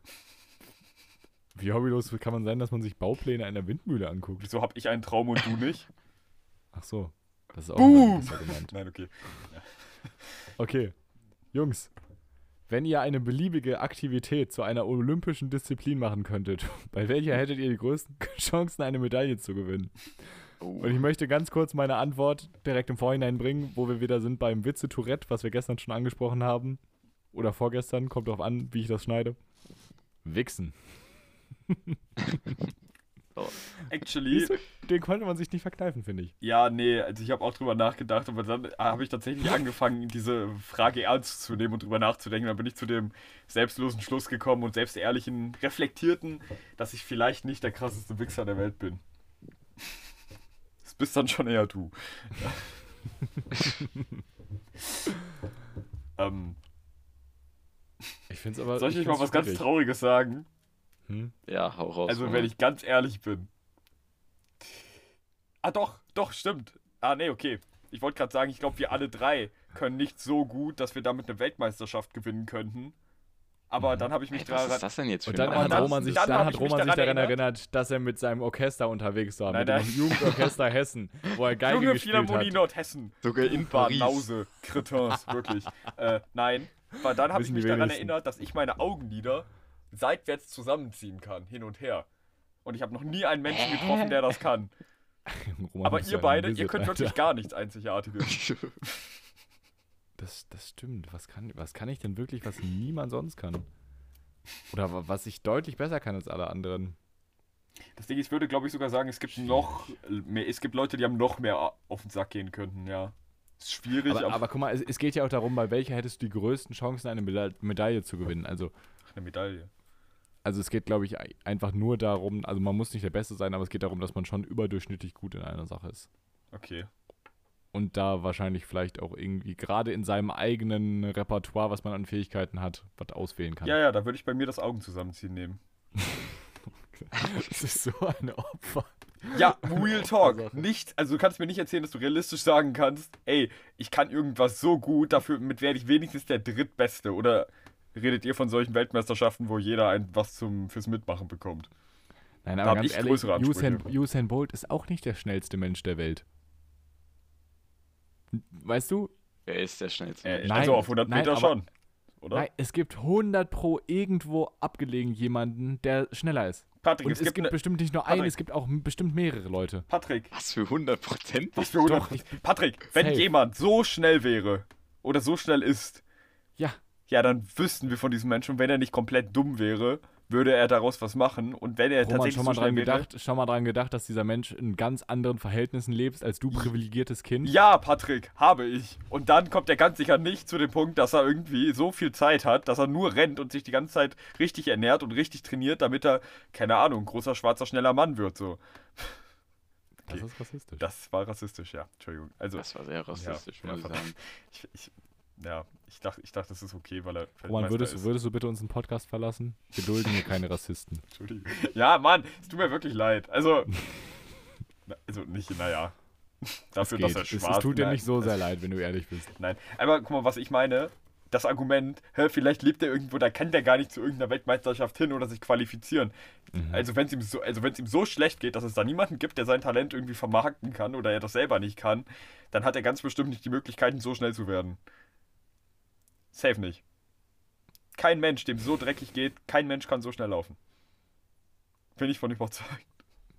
Wie hobbylos kann man sein, dass man sich Baupläne einer Windmühle anguckt? Wieso habe ich einen Traum und du nicht? Ach so. Das ist auch Boom! ein gutes Argument. Nein, okay. Okay. Jungs, wenn ihr eine beliebige Aktivität zu einer olympischen Disziplin machen könntet, bei welcher hättet ihr die größten Chancen, eine Medaille zu gewinnen? Oh, Und ich möchte ganz kurz meine Antwort direkt im Vorhinein bringen, wo wir wieder sind beim Witze Tourette, was wir gestern schon angesprochen haben. Oder vorgestern, kommt drauf an, wie ich das schneide. Wichsen. Actually, Siehst du? Den konnte man sich nicht verkneifen, finde ich. ja, nee, also ich habe auch drüber nachgedacht, aber dann habe ich tatsächlich angefangen, diese Frage ernst zu nehmen und drüber nachzudenken. Dann bin ich zu dem selbstlosen Schluss gekommen und selbst ehrlichen, reflektierten, dass ich vielleicht nicht der krasseste Wichser der Welt bin. Das bist dann schon eher du. ähm, Ich finde es aber. soll ich euch mal was ganz. Trauriges sagen? Hm? ja, hau raus. Also, wenn ich ganz ehrlich bin. Ah, doch, doch, stimmt. Ah, nee, okay. Ich wollte gerade sagen, ich glaube, wir alle drei können nicht so gut, dass wir damit eine Weltmeisterschaft gewinnen könnten. Aber Mhm. dann habe ich mich Ey, was daran. ist das denn jetzt für Und dann ein Aber hat dann- Roman sich, dann dann hab hat ich mich Roman sich daran daran erinnert- erinnert, dass er mit seinem Orchester unterwegs war, Nein, mit nein. dem Jugendorchester Hessen, wo er Geige Junge gespielt Philharmonie hat. Nordhessen. Sogar in Paris. Banause, Cretins, wirklich. äh, nein, weil dann habe ich Wissen mich daran wenigsten. erinnert, dass ich meine Augenlider seitwärts zusammenziehen kann, hin und her. Und ich habe noch nie einen Menschen getroffen, der das kann. Roman, Aber ihr beide, Wizard, ihr könnt Alter. wirklich gar nichts Einzigartiges. Das, das stimmt. Was kann, was kann ich denn wirklich, was niemand sonst kann? Oder wa- was ich deutlich besser kann als alle anderen? Das Ding, ist, ich würde, glaube ich, sogar sagen, es gibt noch mehr, es gibt Leute, die haben noch mehr auf den Sack gehen könnten, ja. Ist schwierig, Aber, aber, aber guck mal, es, es geht ja auch darum, bei welcher hättest du die größten Chancen, eine Meda Medaille zu gewinnen. Also, Ach, eine Medaille. Also es geht, glaube ich, ei- einfach nur darum, also man muss nicht der Beste sein, aber es geht darum, dass man schon überdurchschnittlich gut in einer Sache ist. Okay. Und da wahrscheinlich vielleicht auch irgendwie gerade in seinem eigenen Repertoire, was man an Fähigkeiten hat, was auswählen kann. Ja, ja, da würde ich bei mir das Augen zusammenziehen nehmen. Das ist so ein Opfer. Ja, Real Talk. Sache. Nicht, also du kannst mir nicht erzählen, dass du realistisch sagen kannst, ey, ich kann irgendwas so gut, dafür mit werde ich wenigstens der Drittbeste. Oder redet ihr von solchen Weltmeisterschaften, wo jeder ein was zum fürs Mitmachen bekommt? Nein, aber ganz ich ehrlich. Usain, Usain Bolt ist auch nicht der schnellste Mensch der Welt. Weißt du? Wer ist der schnellste? Äh, Nein, also auf 100 nein, Meter aber- schon. Oder? Nein, es gibt 100 pro irgendwo abgelegen jemanden, der schneller ist. Patrick, Und es, es gibt, gibt eine, bestimmt nicht nur einen, Patrick. es gibt auch bestimmt mehrere Leute. Patrick, Was für 100 Prozent? was für 100 Doch, Patrick, wenn Safe. jemand so schnell wäre oder so schnell ist, Ja, dann wüssten wir von diesem Menschen, und wenn er nicht komplett dumm wäre, würde er daraus was machen. Und wenn er Roman, tatsächlich schon so mal, dran wäre, gedacht, schon mal dran gedacht, dass dieser Mensch in ganz anderen Verhältnissen lebt als du privilegiertes Kind? Ja, Patrick, habe ich. Und dann kommt er ganz sicher nicht zu dem Punkt, dass er irgendwie so viel Zeit hat, dass er nur rennt und sich die ganze Zeit richtig ernährt und richtig trainiert, damit er, keine Ahnung, großer, schwarzer, schneller Mann wird. So. Das ist rassistisch. Das war rassistisch, ja. Entschuldigung. Also, Das war sehr rassistisch, Ja, muss ich sagen. ich, ich, ja, ich dachte, ich dachte, das ist okay, weil er Roman, würdest, ist. würdest du bitte unseren Podcast verlassen? Wir dulden hier keine Rassisten. Entschuldigung. Ja, Mann, es tut mir wirklich leid. Also, na, also nicht, naja. Dafür, dass er schwarz es tut dir nicht so sehr leid, wenn du ehrlich bist. Nein, aber guck mal, was ich meine. Das Argument, hä, vielleicht lebt er irgendwo, da kann der gar nicht zu irgendeiner Weltmeisterschaft hin oder sich qualifizieren. Mhm. Also wenn es ihm so, also wenn es ihm so schlecht geht, dass es da niemanden gibt, der sein Talent irgendwie vermarkten kann oder er das selber nicht kann, dann hat er ganz bestimmt nicht die Möglichkeiten, so schnell zu werden. Safe nicht. Kein Mensch, dem so dreckig geht, kein Mensch kann so schnell laufen. Bin ich von überzeugt.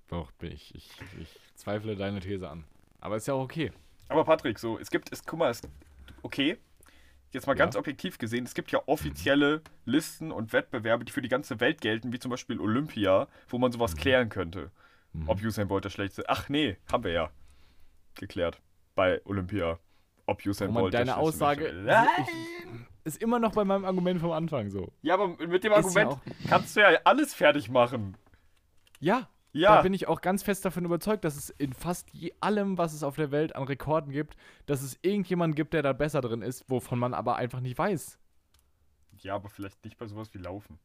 Doch, bin ich, ich. Ich zweifle deine These an. Aber ist ja auch okay. Aber Patrick, so, es gibt, es, guck mal, es, okay, jetzt mal Ja. ganz objektiv gesehen, es gibt ja offizielle Listen und Wettbewerbe, die für die ganze Welt gelten, wie zum Beispiel Olympia, wo man sowas klären könnte. Mhm. Ob Usain Bolt der schlechteste. Ach nee, haben wir ja geklärt bei Olympia. Ob Usain Bolt deine Aussage ist. ist immer noch bei meinem Argument vom Anfang so. Ja, aber mit dem Ist ja Argument kannst du ja alles fertig machen. Ja, Ja. da bin ich auch ganz fest davon überzeugt, dass es in fast allem, was es auf der Welt an Rekorden gibt, dass es irgendjemanden gibt, der da besser drin ist, wovon man aber einfach nicht weiß. Ja, aber vielleicht nicht bei sowas wie Laufen.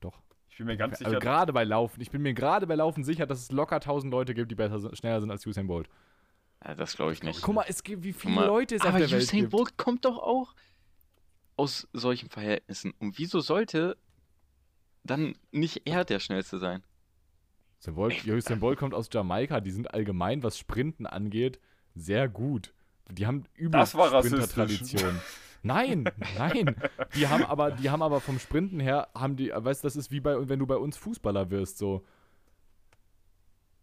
Doch. Ich bin mir ganz Also sicher. gerade bei Laufen. Ich bin mir gerade bei Laufen sicher, dass es locker 1000 Leute gibt, die besser schneller sind als Usain Bolt. Ja, das glaube ich nicht. Guck mal, es gibt, wie viele mal, Leute es auf Aber der Welt Usain gibt. Bolt kommt doch auch aus solchen Verhältnissen. Und wieso sollte dann nicht er der Schnellste sein? Usain Bolt, Usain Bolt kommt aus Jamaika, die sind allgemein, was Sprinten angeht, sehr gut. Die haben übelst. Sprintertradition. Nein, nein. Die haben aber, die haben aber vom Sprinten her, haben die, weißt du, das ist wie bei, wenn du bei uns Fußballer wirst, so.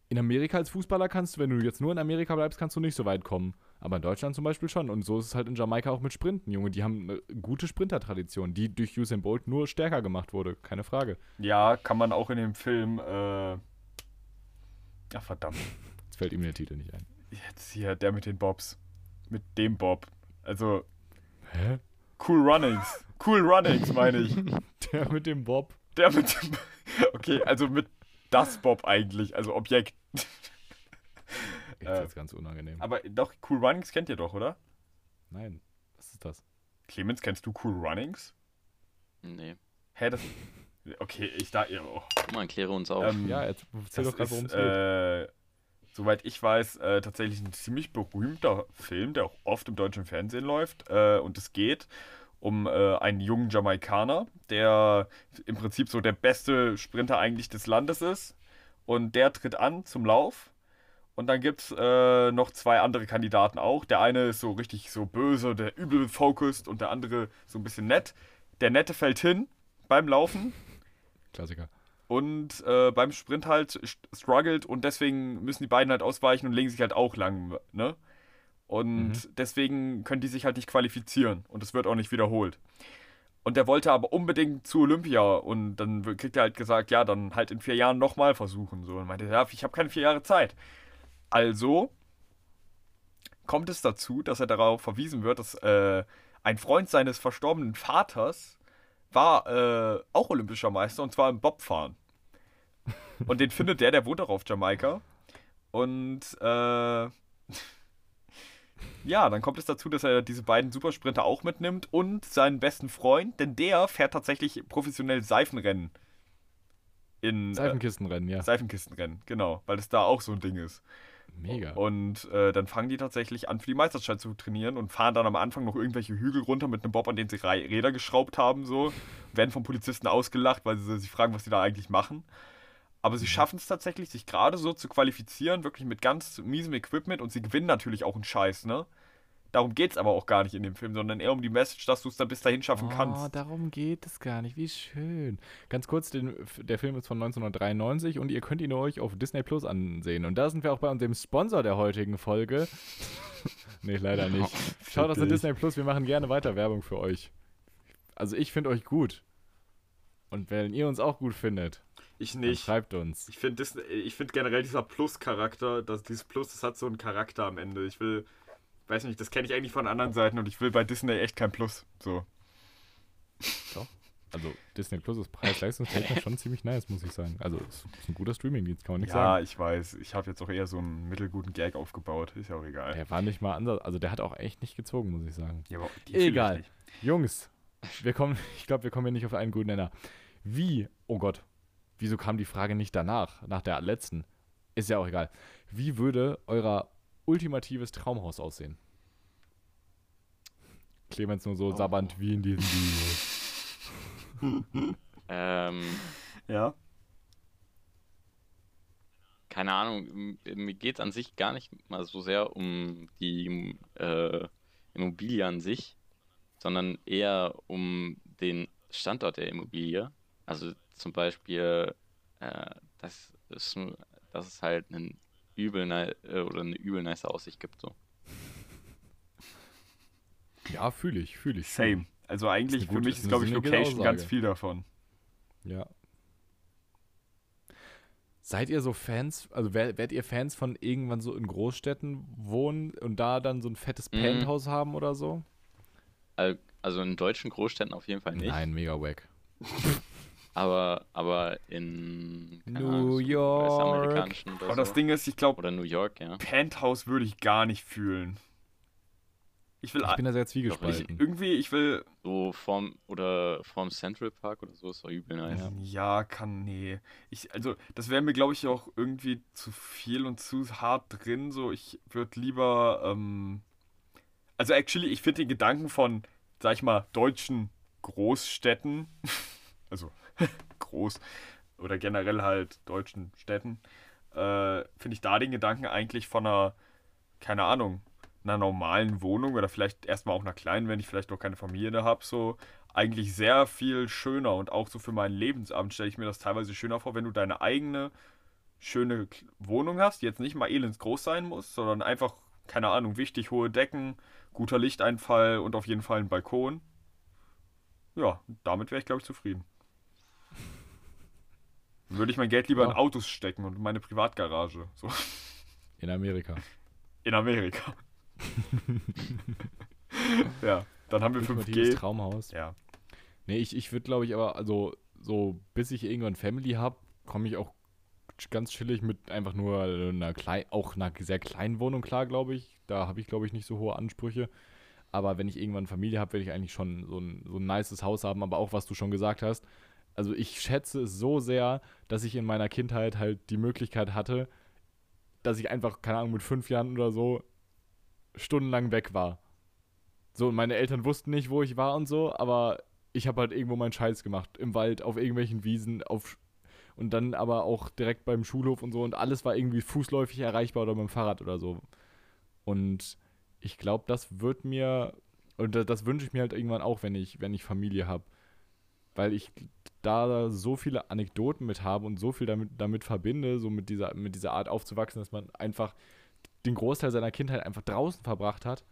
In Amerika als Fußballer kannst du, wenn du jetzt nur in Amerika bleibst, kannst du nicht so weit kommen. Aber in Deutschland zum Beispiel schon. Und so ist es halt in Jamaika auch mit Sprinten, Junge. Die haben eine gute Sprintertradition, die durch Usain Bolt nur stärker gemacht wurde. Keine Frage. Ja, kann man auch in dem Film. Äh... Ach, verdammt. Jetzt fällt ihm der Titel nicht ein. Jetzt hier, der mit den Bobs. Mit dem Bob. Also, Hä? Cool Runnings. Cool Runnings, meine ich. Der mit dem Bob. Der mit dem. Okay, also mit das Bob eigentlich, also Objekt. Jetzt Äh, ganz unangenehm. Aber doch, Cool Runnings kennt ihr doch, oder? Nein, was ist das? Clemens, kennst du Cool Runnings? Nee. Hä, das. Okay, ich da. Oh. Guck mal, kläre uns auf. Ähm, Ja, jetzt erzähl doch gerade, worum es geht. äh, soweit ich weiß, äh, tatsächlich ein ziemlich berühmter Film, der auch oft im deutschen Fernsehen läuft. Äh, und es geht um äh, einen jungen Jamaikaner, der im Prinzip so der beste Sprinter eigentlich des Landes ist. Und der tritt an zum Lauf. Und dann gibt es äh, noch zwei andere Kandidaten auch. Der eine ist so richtig so böse, der übel focused und der andere so ein bisschen nett. Der Nette fällt hin beim Laufen Klassiker. und äh, beim Sprint halt st- struggelt und deswegen müssen die beiden halt ausweichen und legen sich halt auch lang, ne? Und Mhm. deswegen können die sich halt nicht qualifizieren und es wird auch nicht wiederholt. Und der wollte aber unbedingt zu Olympia und dann kriegt er halt gesagt, ja, dann halt in vier Jahren nochmal versuchen. So. Und meinte, ja, ich habe keine vier Jahre Zeit. Also kommt es dazu, dass er darauf verwiesen wird, dass äh, ein Freund seines verstorbenen Vaters war äh, auch olympischer Meister und zwar im Bobfahren. Und den findet der, der wohnt auch auf Jamaika. Und äh, ja, dann kommt es dazu, dass er diese beiden Supersprinter auch mitnimmt und seinen besten Freund, denn der fährt tatsächlich professionell Seifenrennen. In äh, Seifenkistenrennen, ja. Seifenkistenrennen, genau, weil es da auch so ein Ding ist. Mega. Und äh, dann fangen die tatsächlich an, für die Meisterschaft zu trainieren und fahren dann am Anfang noch irgendwelche Hügel runter mit einem Bob, an dem sie Räder geschraubt haben, so. Werden vom Polizisten ausgelacht, weil sie sich fragen, was die da eigentlich machen. Aber sie schaffen es tatsächlich, sich gerade so zu qualifizieren, wirklich mit ganz miesem Equipment und sie gewinnen natürlich auch einen Scheiß, ne? Darum geht es aber auch gar nicht in dem Film, sondern eher um die Message, dass du es dann bis dahin schaffen Oh, kannst. darum geht es gar nicht. Wie schön. Ganz kurz, den, der Film ist von 1993 und ihr könnt ihn euch auf Disney Plus ansehen. Und da sind wir auch bei unserem Sponsor der heutigen Folge. nee, leider nicht. Schaut aus. Disney Plus, wir machen gerne weiter Werbung für euch. Also ich finde euch gut. Und wenn ihr uns auch gut findet, Ich dann nicht. schreibt uns. Ich finde find generell dieser Plus-Charakter, dass dieses Plus, das hat so einen Charakter am Ende. Ich will, weiß nicht, das kenne ich eigentlich von anderen Seiten und ich will bei Disney echt kein Plus. So. Also Disney Plus ist preis-leistungstechnisch schon ziemlich nice, muss ich sagen. Also es ist ein guter Streamingdienst, kann man nicht ja, sagen. ich weiß. Ich habe jetzt auch eher so einen mittelguten Gag aufgebaut. Ist ja auch egal. Der war nicht mal anders, also der hat auch echt nicht gezogen, muss ich sagen. Ja, aber Egal. Jungs, wir kommen, ich glaube, wir kommen hier nicht auf einen guten Nenner. Wie, oh Gott, wieso kam die Frage nicht danach, nach der letzten? Ist ja auch egal. Wie würde euer ultimatives Traumhaus aussehen? Clemens nur so Oh. sabbernd wie in diesem Video. Ähm, Ja. keine Ahnung, mir geht es an sich gar nicht mal so sehr um die äh, Immobilie an sich, sondern eher um den Standort der Immobilie. Also zum Beispiel, äh, dass, es, dass es halt einen übel äh, oder eine übel nice Aussicht gibt. So. Ja, fühle ich, fühle ich. Same. Also eigentlich für gute- mich ist, glaube ich, Location ganz Aussage. viel davon. Ja. Seid ihr so Fans, also werdet ihr Fans von irgendwann so in Großstädten wohnen und da dann so ein fettes Mhm. Penthouse haben oder so? Al- Also in deutschen Großstädten auf jeden Fall nicht. Nein, mega wack. Aber, aber in New Ahnung, York. Oder Aber das so. Ding ist, ich glaube, Oder New York, ja. Penthouse würde ich gar nicht fühlen. Ich will Ich bin da sehr ich, zwiegespalten. irgendwie, ich will So vorm oder vorm Central Park oder so ist doch übel nice. Ja. Ja, kann, nee. Ich, also, das wäre mir, glaube ich, auch irgendwie zu viel und zu hart drin. So, ich würde lieber, ähm, also, actually, ich finde den Gedanken von, sag ich mal, deutschen Großstädten, also, groß, oder generell halt deutschen Städten, äh, finde ich da den Gedanken eigentlich von einer, keine Ahnung, einer normalen Wohnung oder vielleicht erstmal auch einer kleinen, wenn ich vielleicht noch keine Familie da habe, so eigentlich sehr viel schöner und auch so für meinen Lebensabend stelle ich mir das teilweise schöner vor, wenn du deine eigene schöne Wohnung hast, die jetzt nicht mal elends groß sein muss, sondern einfach, keine Ahnung, wichtig hohe Decken, guter Lichteinfall und auf jeden Fall ein Balkon. Ja, damit wäre ich, glaube ich, zufrieden. Würde ich mein Geld lieber in Ja. Autos stecken und in meine Privatgarage. So In Amerika. in Amerika. ja, dann haben wir Ultimatives 5G. Traumhaus. Ja. Nee, ich, ich würde, glaube ich, aber, also, so, bis ich irgendwann Family habe, komme ich auch ch- ganz chillig mit einfach nur einer kleinen, auch einer sehr kleinen Wohnung klar, glaube ich. Da habe ich, glaube ich, nicht so hohe Ansprüche. Aber wenn ich irgendwann Familie habe, werde ich eigentlich schon so ein, so ein nices Haus haben. Aber auch, was du schon gesagt hast, also ich schätze es so sehr, dass ich in meiner Kindheit halt die Möglichkeit hatte, dass ich einfach, keine Ahnung, mit fünf Jahren oder so stundenlang weg war. So, meine Eltern wussten nicht, wo ich war und so, aber ich habe halt irgendwo meinen Scheiß gemacht. Im Wald, auf irgendwelchen Wiesen, auf und dann aber auch direkt beim Schulhof und so und alles war irgendwie fußläufig erreichbar oder mit dem Fahrrad oder so. Und ich glaube, das wird mir, und das, das wünsche ich mir halt irgendwann auch, wenn ich, wenn ich Familie habe. Weil ich da so viele Anekdoten mit habe und so viel damit, damit verbinde, so mit dieser, mit dieser Art aufzuwachsen, dass man einfach den Großteil seiner Kindheit einfach draußen verbracht hat.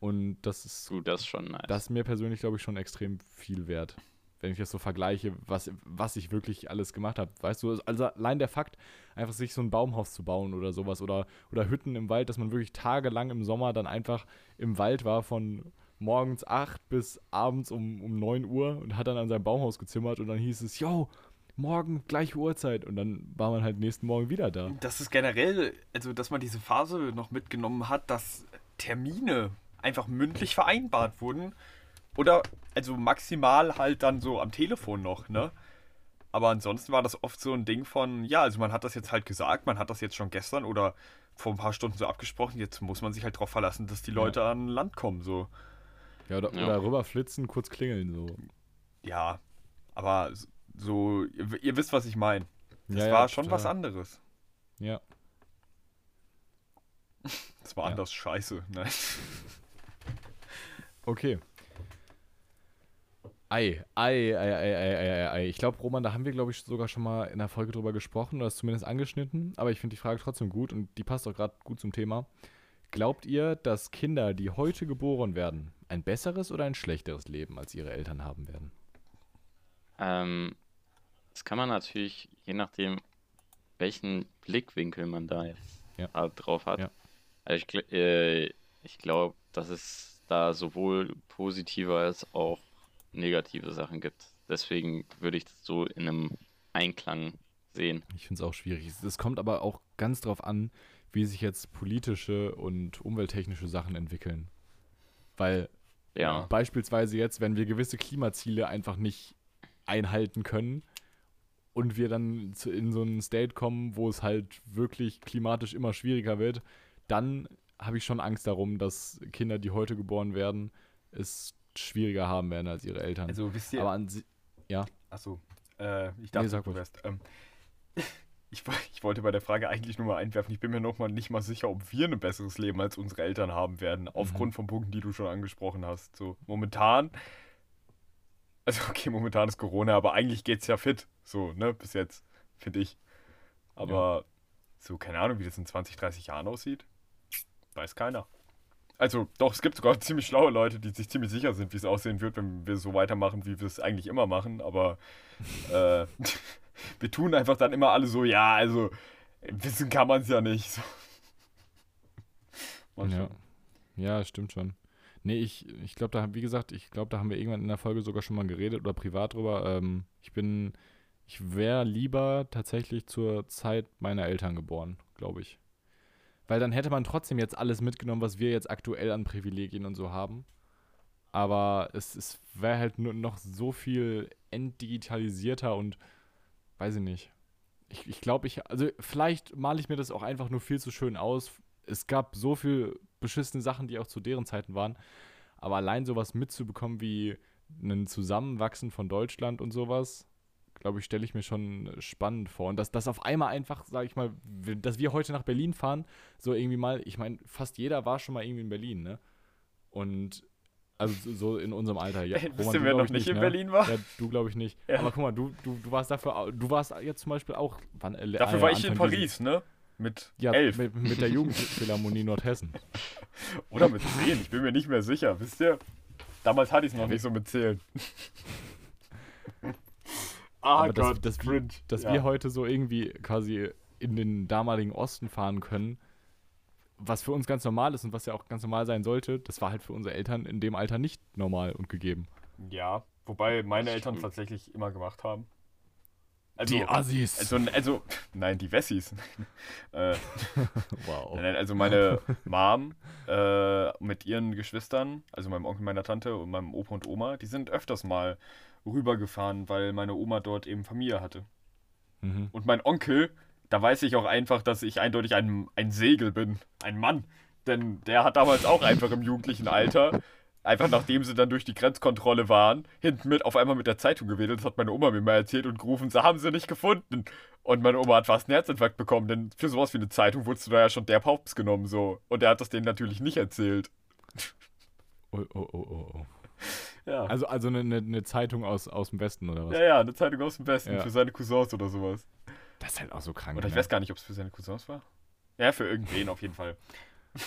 Und das ist, Du, das ist schon nice. das ist mir persönlich, glaube ich, schon extrem viel wert. Wenn ich das so vergleiche, was, was ich wirklich alles gemacht habe. Weißt du, also allein der Fakt, einfach sich so ein Baumhaus zu bauen oder sowas oder, oder Hütten im Wald, dass man wirklich tagelang im Sommer dann einfach im Wald war von morgens 8 bis abends um, um 9 Uhr und hat dann an seinem Baumhaus gezimmert und dann hieß es, yo, morgen gleiche Uhrzeit und dann war man halt nächsten Morgen wieder da. Das ist generell, also dass man diese Phase noch mitgenommen hat, dass Termine einfach mündlich vereinbart wurden. Oder also maximal halt dann so am Telefon noch, ne? Aber ansonsten war das oft so ein Ding von, ja, also man hat das jetzt halt gesagt, man hat das jetzt schon gestern oder vor ein paar Stunden so abgesprochen, jetzt muss man sich halt darauf verlassen, dass die Leute an Land kommen, so. Ja, oder, Ja. oder rüberflitzen, kurz klingeln so. Ja, aber so, ihr, ihr wisst, was ich meine. Das Ja, ja, war schon total. was anderes. Ja. Das war Ja. anders scheiße. Nein. Okay. Ei, ei, ei, ei, ei, ei, ei, ei. Ich glaube, Roman, da haben wir, glaube ich, sogar schon mal in der Folge drüber gesprochen oder es zumindest angeschnitten. Aber ich finde die Frage trotzdem gut und die passt auch gerade gut zum Thema. Glaubt ihr, dass Kinder, die heute geboren werden, ein besseres oder ein schlechteres Leben als ihre Eltern haben werden? Ähm, das kann man natürlich, je nachdem, welchen Blickwinkel man da jetzt Ja. halt drauf hat. Ja. Also ich, äh, ich glaube, dass es da sowohl positive als auch negative Sachen gibt. Deswegen würde ich das so in einem Einklang sehen. Ich finde es auch schwierig. Es- Es kommt aber auch ganz drauf an, wie sich jetzt politische und umwelttechnische Sachen entwickeln. Weil Ja, Beispielsweise jetzt, wenn wir gewisse Klimaziele einfach nicht einhalten können und wir dann in so einen State kommen, wo es halt wirklich klimatisch immer schwieriger wird, dann habe ich schon Angst darum, dass Kinder, die heute geboren werden, es schwieriger haben werden als ihre Eltern. Also wisst ihr, Aber an si Achso, äh, ich dachte, sag du wärst. Ähm, ich, ich wollte bei der Frage eigentlich nur mal einwerfen, ich bin mir noch mal nicht mal sicher, ob wir ein besseres Leben als unsere Eltern haben werden, aufgrund von Punkten, die du schon angesprochen hast. So, momentan, also okay, momentan ist Corona, aber eigentlich geht's ja fit, so, ne, bis jetzt, finde ich. Aber so, keine Ahnung, wie das in 20, 30 Jahren aussieht, weiß keiner. Also, doch, es gibt sogar ziemlich schlaue Leute, die sich ziemlich sicher sind, wie es aussehen wird, wenn wir so weitermachen, wie wir es eigentlich immer machen. Aber äh, wir tun einfach dann immer alle so, ja, also wissen kann man es ja nicht. So. Ja. ja, stimmt schon. Nee, ich, ich glaube, da, wie gesagt, ich glaube, da haben wir irgendwann in der Folge sogar schon mal geredet oder privat drüber. Ähm, ich bin, ich wäre lieber tatsächlich zur Zeit meiner Eltern geboren, glaube ich. Weil dann hätte man trotzdem jetzt alles mitgenommen, was wir jetzt aktuell an Privilegien und so haben. Aber es, es wäre halt nur noch so viel entdigitalisierter und weiß ich nicht. Ich, ich glaube, ich, also vielleicht male ich mir das auch einfach nur viel zu schön aus. Es gab so viel beschissene Sachen, die auch zu deren Zeiten waren. Aber allein sowas mitzubekommen wie ein Zusammenwachsen von Deutschland und sowas, glaube ich, stelle ich mir schon spannend vor. Und dass das auf einmal einfach, sage ich mal, dass wir heute nach Berlin fahren, so irgendwie mal, ich meine, fast jeder war schon mal irgendwie in Berlin, ne? Und also so- in unserem Alter. Ja, Wisst Roman, ihr, du wer glaub noch ich nicht in ne? Berlin war? Ja, du glaube ich nicht. Ja. Aber guck mal, du, du, du warst dafür, du warst jetzt zum Beispiel auch, wann, äh, Dafür äh, war ich in Anfang diesen- Paris, ne? Mit Ja, elf. mit, mit der Jugendphilharmonie Nordhessen. Oder mit zehn, ich bin mir nicht mehr sicher, wisst ihr? Damals hatte ich es noch nicht so mit zählen. ah Aber dass, Gott, dass, wir, cringe. dass Ja. wir heute so irgendwie quasi in den damaligen Osten fahren können, was für uns ganz normal ist und was ja auch ganz normal sein sollte, das war halt für unsere Eltern in dem Alter nicht normal und gegeben. Ja, wobei meine Eltern tatsächlich immer gemacht haben. Also, Die Assis. also, also, nein, die Wessis. äh, wow. nein, also meine Mom äh, mit ihren Geschwistern, also meinem Onkel, meiner Tante und meinem Opa und Oma, die sind öfters mal rübergefahren, weil meine Oma dort eben Familie hatte. Mhm. Und mein Onkel, da weiß ich auch einfach, dass ich eindeutig ein, ein Segel bin. Ein Mann, Denn der hat damals auch einfach im jugendlichen Alter, einfach nachdem sie dann durch die Grenzkontrolle waren, hinten mit auf einmal mit der Zeitung gewedelt. Das hat meine Oma mir mal erzählt und gerufen, sie haben sie nicht gefunden. Und meine Oma hat fast einen Herzinfarkt bekommen, denn für sowas wie eine Zeitung wurdest du da ja schon der Paups genommen so. Und er hat das denen natürlich nicht erzählt. Oh, oh, oh, oh, oh. Ja. Also, also eine, eine, eine Zeitung aus, aus dem Westen oder was? ja, ja, eine Zeitung aus dem Westen Ja. für seine Cousins oder sowas. Das ist halt auch so krank. Oder ich ne? weiß gar nicht, ob es für seine Cousins war. Ja, für irgendwen auf jeden Fall.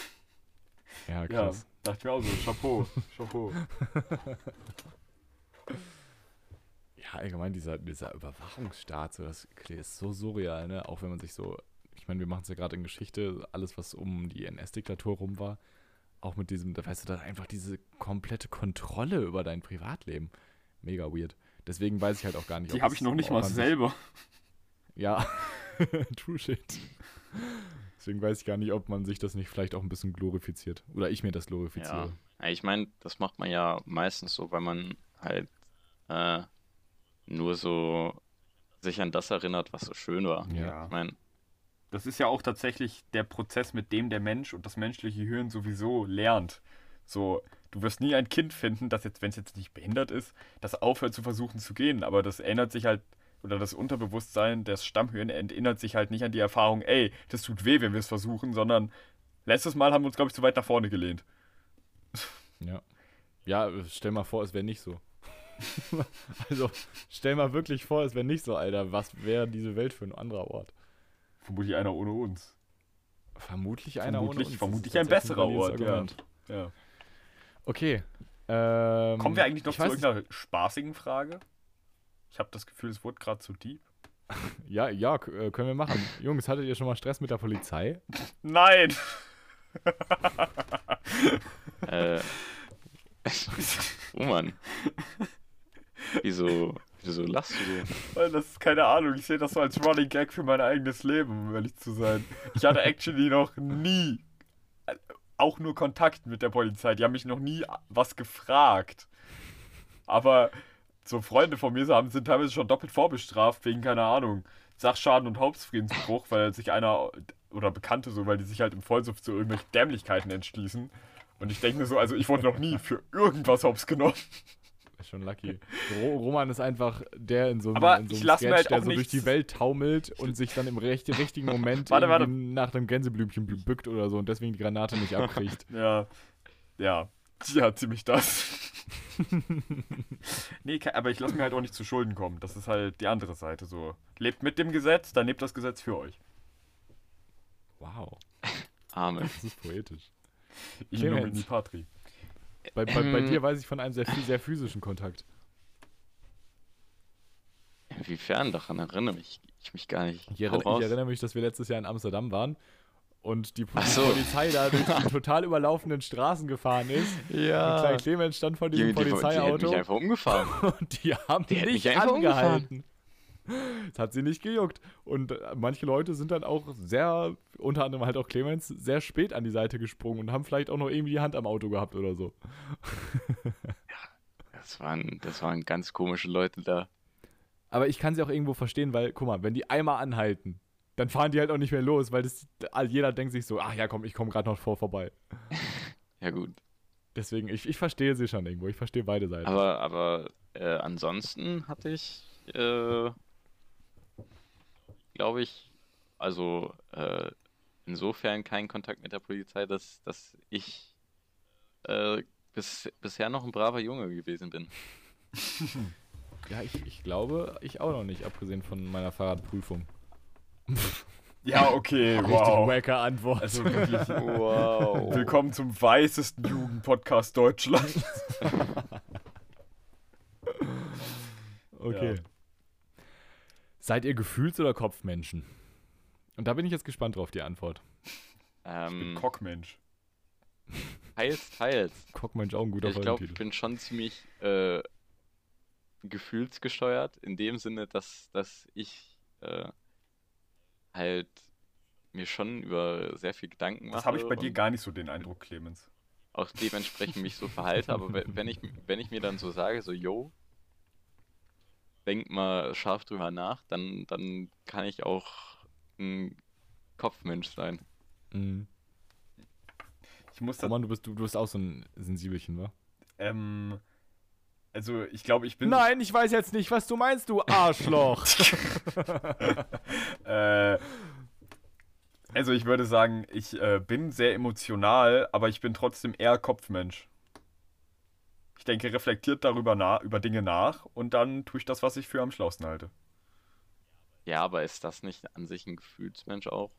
Ja, Ja, krass. dachte ich mir auch so. Chapeau, Chapeau. Ja, allgemein dieser, dieser Überwachungsstaat, so, das ist so surreal, ne? Auch wenn man sich so, ich meine, wir machen es ja gerade in Geschichte, alles, was um die NS-Diktatur rum war, auch mit diesem, da weißt du, da einfach diese komplette Kontrolle über dein Privatleben. Mega weird. Deswegen weiß ich halt auch gar nicht, Die habe ich noch nicht mal selber. Ja, true shit. Deswegen weiß ich gar nicht, ob man sich das nicht vielleicht auch ein bisschen glorifiziert. Oder ich mir das glorifiziere. ja ich meine, das macht man ja meistens so, weil man halt äh, nur so sich an das erinnert, was so schön war. Ja. Ich meine, Das ist ja auch tatsächlich der Prozess, mit dem der Mensch und das menschliche Hirn sowieso lernt. So, du wirst nie ein Kind finden, das jetzt, wenn es jetzt nicht behindert ist, das aufhört zu versuchen zu gehen. Aber das erinnert sich halt, oder das Unterbewusstsein, das Stammhirn erinnert sich halt nicht an die Erfahrung, ey, das tut weh, wenn wir es versuchen, sondern letztes Mal haben wir uns, glaube ich, zu weit nach vorne gelehnt. Ja. Ja, stell mal vor, es wäre nicht so. also, stell mal wirklich vor, es wäre nicht so, Alter. Was wäre diese Welt für ein anderer Ort? Vermutlich einer ohne uns. Vermutlich einer Vermutlich- ohne uns. vermutlich ein besserer valides Ort, ja. Ja. Okay. Ähm, Kommen wir eigentlich noch zu irgendeiner spaßigen Frage? Ich habe das Gefühl, es wurde gerade zu deep. Ja, ja, äh, können wir machen. Jungs, hattet ihr schon mal Stress mit der Polizei? Nein! äh, oh Mann. Wieso, wieso lachst du so? Weil Das ist keine Ahnung. Ich sehe das so als Running Gag für mein eigenes Leben, um ehrlich zu sein. Ich hatte actually noch nie, äh, auch nur Kontakt mit der Polizei. Die haben mich noch nie was gefragt. Aber so Freunde von mir haben, sind teilweise schon doppelt vorbestraft wegen, keine Ahnung, Sachschaden und Hauptfriedensbruch, weil sich einer oder Bekannte so, weil die sich halt im Vollsuff zu irgendwelchen Dämlichkeiten entschließen. Und ich denke mir so, also ich wurde noch nie für irgendwas hops genommen. Ist schon lucky. Ro Roman ist einfach der in so einem, Aber in so ich einem mir Sketch, halt der so durch nichts- die Welt taumelt und sich dann im recht, richtigen Moment Warte, warte. nach einem Gänseblümchen bü- bückt oder so und deswegen die Granate nicht abkriegt. Ja. Ja. Ja, ziemlich das. nee, aber ich lasse mir halt auch nicht zu Schulden kommen. Das ist halt die andere Seite so. Lebt mit dem Gesetz, dann lebt das Gesetz für euch. Wow, Amen. das ist poetisch. In Clemens. nomine patri. Bei, bei, bei Ähm. dir weiß ich von einem sehr, sehr physischen Kontakt. Inwiefern? Daran erinnere mich, ich mich gar nicht. Ich, raus. ich erinnere mich, dass wir letztes Jahr in Amsterdam waren und die, die so. Polizei da durch die total überlaufenden Straßen gefahren ist. Und Klein Clemens stand vor diesem Die, die, die, die Polizeiauto mich einfach umgefahren. und die haben Die nicht angehalten. Das hat sie nicht gejuckt. Und äh, manche Leute sind dann auch sehr, unter anderem halt auch Clemens, sehr spät an die Seite gesprungen und haben vielleicht auch noch irgendwie die Hand am Auto gehabt oder so. Das waren, das waren ganz komische Leute da. Aber ich kann sie auch irgendwo verstehen, weil, guck mal, wenn die einmal anhalten, dann fahren die halt auch nicht mehr los, weil das, jeder denkt sich so, ach ja, komm, ich komme gerade noch vor vorbei. Ja gut. Deswegen, ich, ich verstehe sie schon irgendwo. Ich verstehe beide Seiten. Aber, aber äh, ansonsten hatte ich, äh, glaube ich, also äh, insofern keinen Kontakt mit der Polizei, dass, dass ich äh, bis, bisher noch ein braver Junge gewesen bin. ja, ich, ich glaube, ich auch noch nicht, abgesehen von meiner Fahrradprüfung. Ja, okay, Richtig wow. wacker Antwort. Also wirklich. Wow. Willkommen zum weißesten Jugendpodcast Deutschlands. okay. Ja. Seid ihr Gefühls- oder Kopfmenschen? Und da bin ich jetzt gespannt drauf, die Antwort. Ähm, Cockmensch. teils, teils. Cockmensch auch ein guter Ich glaube, ich bin schon ziemlich äh, gefühlsgesteuert, in dem Sinne, dass, dass ich äh, halt mir schon über sehr viel Gedanken mache. Das habe ich bei dir gar nicht so den Eindruck, Clemens. auch dementsprechend mich so verhalte, aber we- wenn ich, wenn ich mir dann so sage, so, yo, denk mal scharf drüber nach, dann, dann kann ich auch ein Kopfmensch sein. Mhm. Ich muss Oh da, Mann, du bist, du, du bist auch so ein Sensibelchen, wa? ähm, also ich glaube, ich bin. Nein, ich weiß jetzt nicht, was du meinst, du Arschloch. Äh, also ich würde sagen, ich äh, bin sehr emotional, aber ich bin trotzdem eher Kopfmensch. Ich denke reflektiert darüber nach, über Dinge nach und dann tue ich das, was ich für am schlausten halte. Ja, aber ist das nicht an sich ein Gefühlsmensch auch?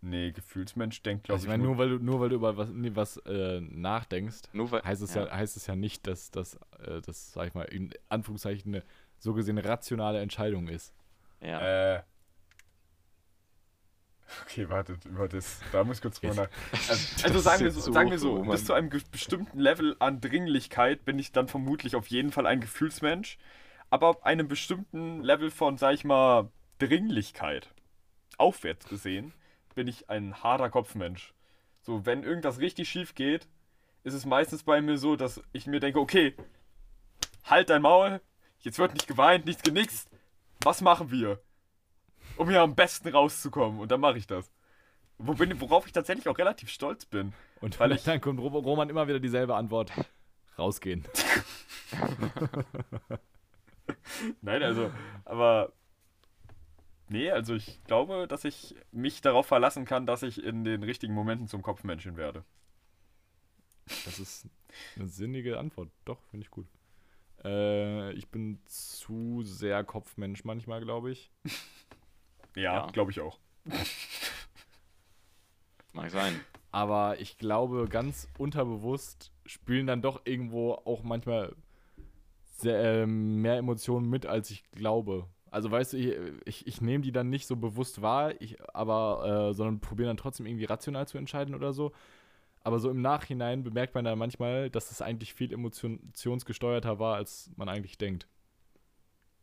Nee, Gefühlsmensch denkt, glaube Also ich, ich meine, nur, nur weil du, nur weil du über was, nee, was äh, nachdenkst, Nur weil. heißt es ja, heißt es ja nicht, dass das, äh, das, sag ich mal, in Anführungszeichen eine so gesehen rationale Entscheidung ist. ja. Äh. Okay, wartet, über das, da muss ich kurz drüber nach. Also, also sagen wir so, so sagen wir so bis zu einem bestimmten Level an Dringlichkeit bin ich dann vermutlich auf jeden Fall ein Gefühlsmensch. Aber ab einem bestimmten Level von, sag ich mal, Dringlichkeit, aufwärts gesehen, bin ich ein harter Kopfmensch. So, wenn irgendwas richtig schief geht, ist es meistens bei mir so, dass ich mir denke, okay, halt dein Maul, jetzt wird nicht geweint, nichts genickst, was machen wir? Um hier am besten rauszukommen. Und dann mache ich das. Wo bin, worauf ich tatsächlich auch relativ stolz bin. Und Weil ich- dann kommt Ro- Roman immer wieder dieselbe Antwort. Rausgehen. Nein, also, aber. Nee, also ich glaube, dass ich mich darauf verlassen kann, dass ich in den richtigen Momenten zum Kopfmenschen werde. Das ist eine sinnige Antwort. Doch, finde ich gut. Äh, ich bin zu sehr Kopfmensch manchmal, glaube ich. Ja, Ja. glaube ich auch. Mag sein. Aber ich glaube, ganz unterbewusst spielen dann doch irgendwo auch manchmal sehr, ähm, mehr Emotionen mit, als ich glaube. Also weißt du, ich, ich, ich nehme die dann nicht so bewusst wahr, ich, aber, äh, sondern probiere dann trotzdem irgendwie rational zu entscheiden oder so. Aber so im Nachhinein bemerkt man dann manchmal, dass es eigentlich viel emotionsgesteuerter war, als man eigentlich denkt.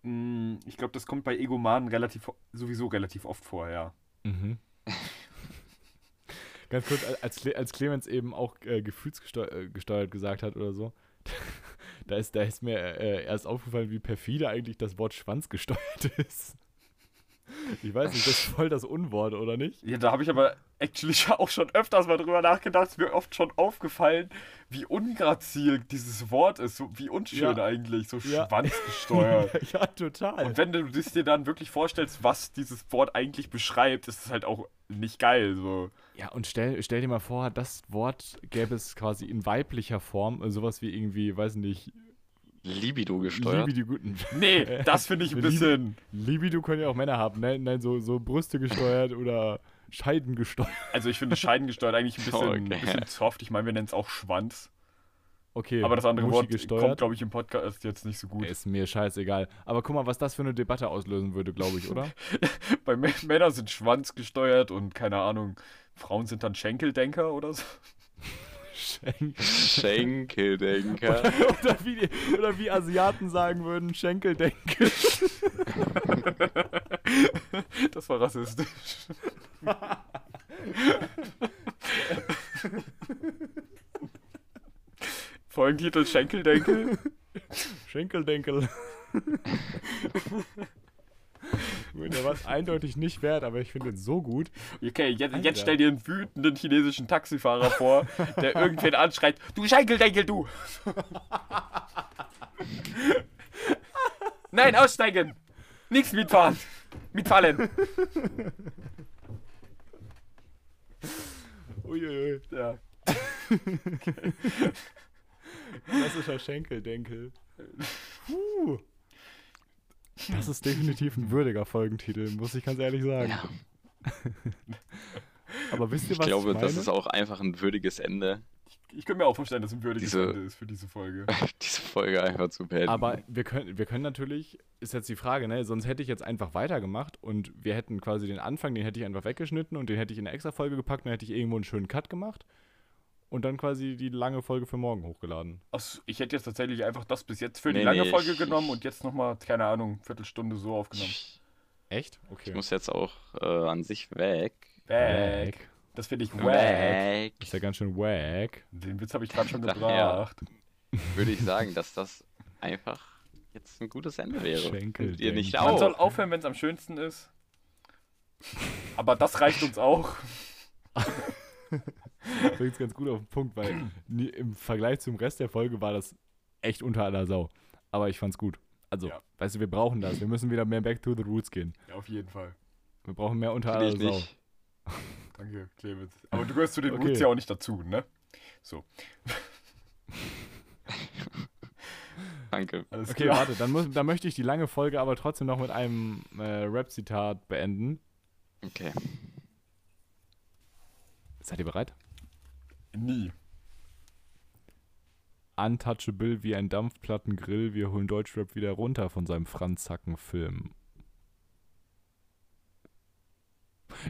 Mm, Ich glaube, das kommt bei Egomanen relativ, sowieso relativ oft vor, ja. Mhm. Ganz kurz, als, als Clemens eben auch äh, gefühlsgesteuert äh, gesagt hat oder so, da ist, da ist mir äh, erst aufgefallen, wie perfide eigentlich das Wort Schwanz gesteuert ist. Ich weiß nicht, das ist voll das Unwort, oder nicht? Ja, da habe ich aber actually auch schon öfters mal drüber nachgedacht. Es ist mir oft schon aufgefallen, wie ungrazil dieses Wort ist. So, wie unschön Ja. eigentlich, so Ja. schwanzgesteuert. ja, total. Und wenn du das dir dann wirklich vorstellst, was dieses Wort eigentlich beschreibt, ist es halt auch nicht geil. So. ja, und stell, stell dir mal vor, das Wort gäbe es quasi in weiblicher Form, sowas wie irgendwie, weiß nicht, Libido gesteuert. Libido, guten. Nee, das finde ich ein bisschen. Libido können ja auch Männer haben, ne? Nein, so, so Brüste gesteuert oder Scheiden gesteuert. Also ich finde scheidengesteuert eigentlich ein bisschen, Okay. bisschen soft. Ich meine, wir nennen es auch Schwanz. Okay, Aber das andere Muschi Wort gesteuert. kommt, glaube ich, im Podcast jetzt nicht so gut. Ist mir scheißegal. Aber guck mal, was das für eine Debatte auslösen würde, glaube ich, oder? Bei M Männern sind Schwanz gesteuert und keine Ahnung, Frauen sind dann Schenkeldenker oder so. Schenk Schenkeldenker. oder, wie die, oder wie Asiaten sagen würden, Schenkeldenke. Das war rassistisch. Folgentitel Schenkeldenkel. Schenkeldenkel. Der war es eindeutig nicht wert, aber ich finde ihn so gut. Okay, jetzt, Alter. jetzt stell dir einen wütenden chinesischen Taxifahrer vor, der irgendwen anschreit, du Schenkeldenkel, du! Nein, aussteigen! Nichts mitfahren! Mitfallen! Uiuiui. Ja. Klassischer Schenkeldenkel. Puh. Das ist definitiv ein würdiger Folgentitel, muss ich ganz ehrlich sagen. Ja, Aber wisst ihr, ich was glaube, ich meine? das ist auch einfach ein würdiges Ende, Ich könnte mir auch vorstellen, dass es ein würdiges Diese- Ende ist für diese Folge. diese Folge einfach zu beenden. Aber wir können, wir können natürlich, ist jetzt die Frage, ne? Sonst hätte ich jetzt einfach weitergemacht und wir hätten quasi den Anfang, den hätte ich einfach weggeschnitten und den hätte ich in eine extra Folge gepackt und dann hätte ich irgendwo einen schönen Cut gemacht und dann quasi die lange Folge für morgen hochgeladen. Achso, ich hätte jetzt tatsächlich einfach das bis jetzt für die Nee, lange nee, Folge ich- genommen und jetzt nochmal, keine Ahnung, Viertelstunde so aufgenommen. Echt? Okay. ich muss jetzt auch äh, an sich weg. Wack. Das finde ich wack. Weg. Ist ja ganz schön wack. Den Witz habe ich gerade schon gebracht. Würde ich sagen, dass das einfach jetzt ein gutes Ende wäre. Schenkel ihr nicht denken. Man auch? soll aufhören, wenn es am schönsten ist. Aber das reicht uns auch. bringt ganz gut auf den Punkt, weil im Vergleich zum Rest der Folge war das echt unter aller Sau. Aber ich fand's gut. Also, Ja. weißt du, wir brauchen das. Wir müssen wieder mehr back to the roots gehen. Ja, auf jeden Fall. Wir brauchen mehr unter aller ich Sau. nicht. Danke, Clemens. Aber du gehörst zu den Okay. Roots ja auch nicht dazu, ne? So, Danke. alles Okay, klar. warte, dann, muss, dann möchte ich die lange Folge aber trotzdem noch mit einem äh, Rap-Zitat beenden. Okay. Seid ihr bereit? Nie. Untouchable wie ein Dampfplattengrill, wir holen Deutschrap wieder runter von seinem Franz-Zacken-Film.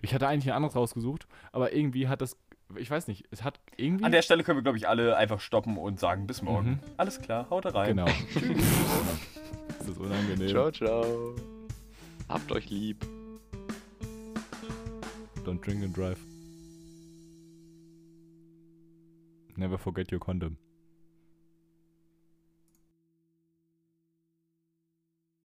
Ich hatte eigentlich ein anderes rausgesucht, aber irgendwie hat das, ich weiß nicht, es hat irgendwie... An der Stelle können wir, glaube ich, alle einfach stoppen und sagen, bis morgen. Mhm. Alles klar, haut rein. Genau. das ist unangenehm. Ciao, ciao. Habt euch lieb. Don't drink and drive. Never forget your condom.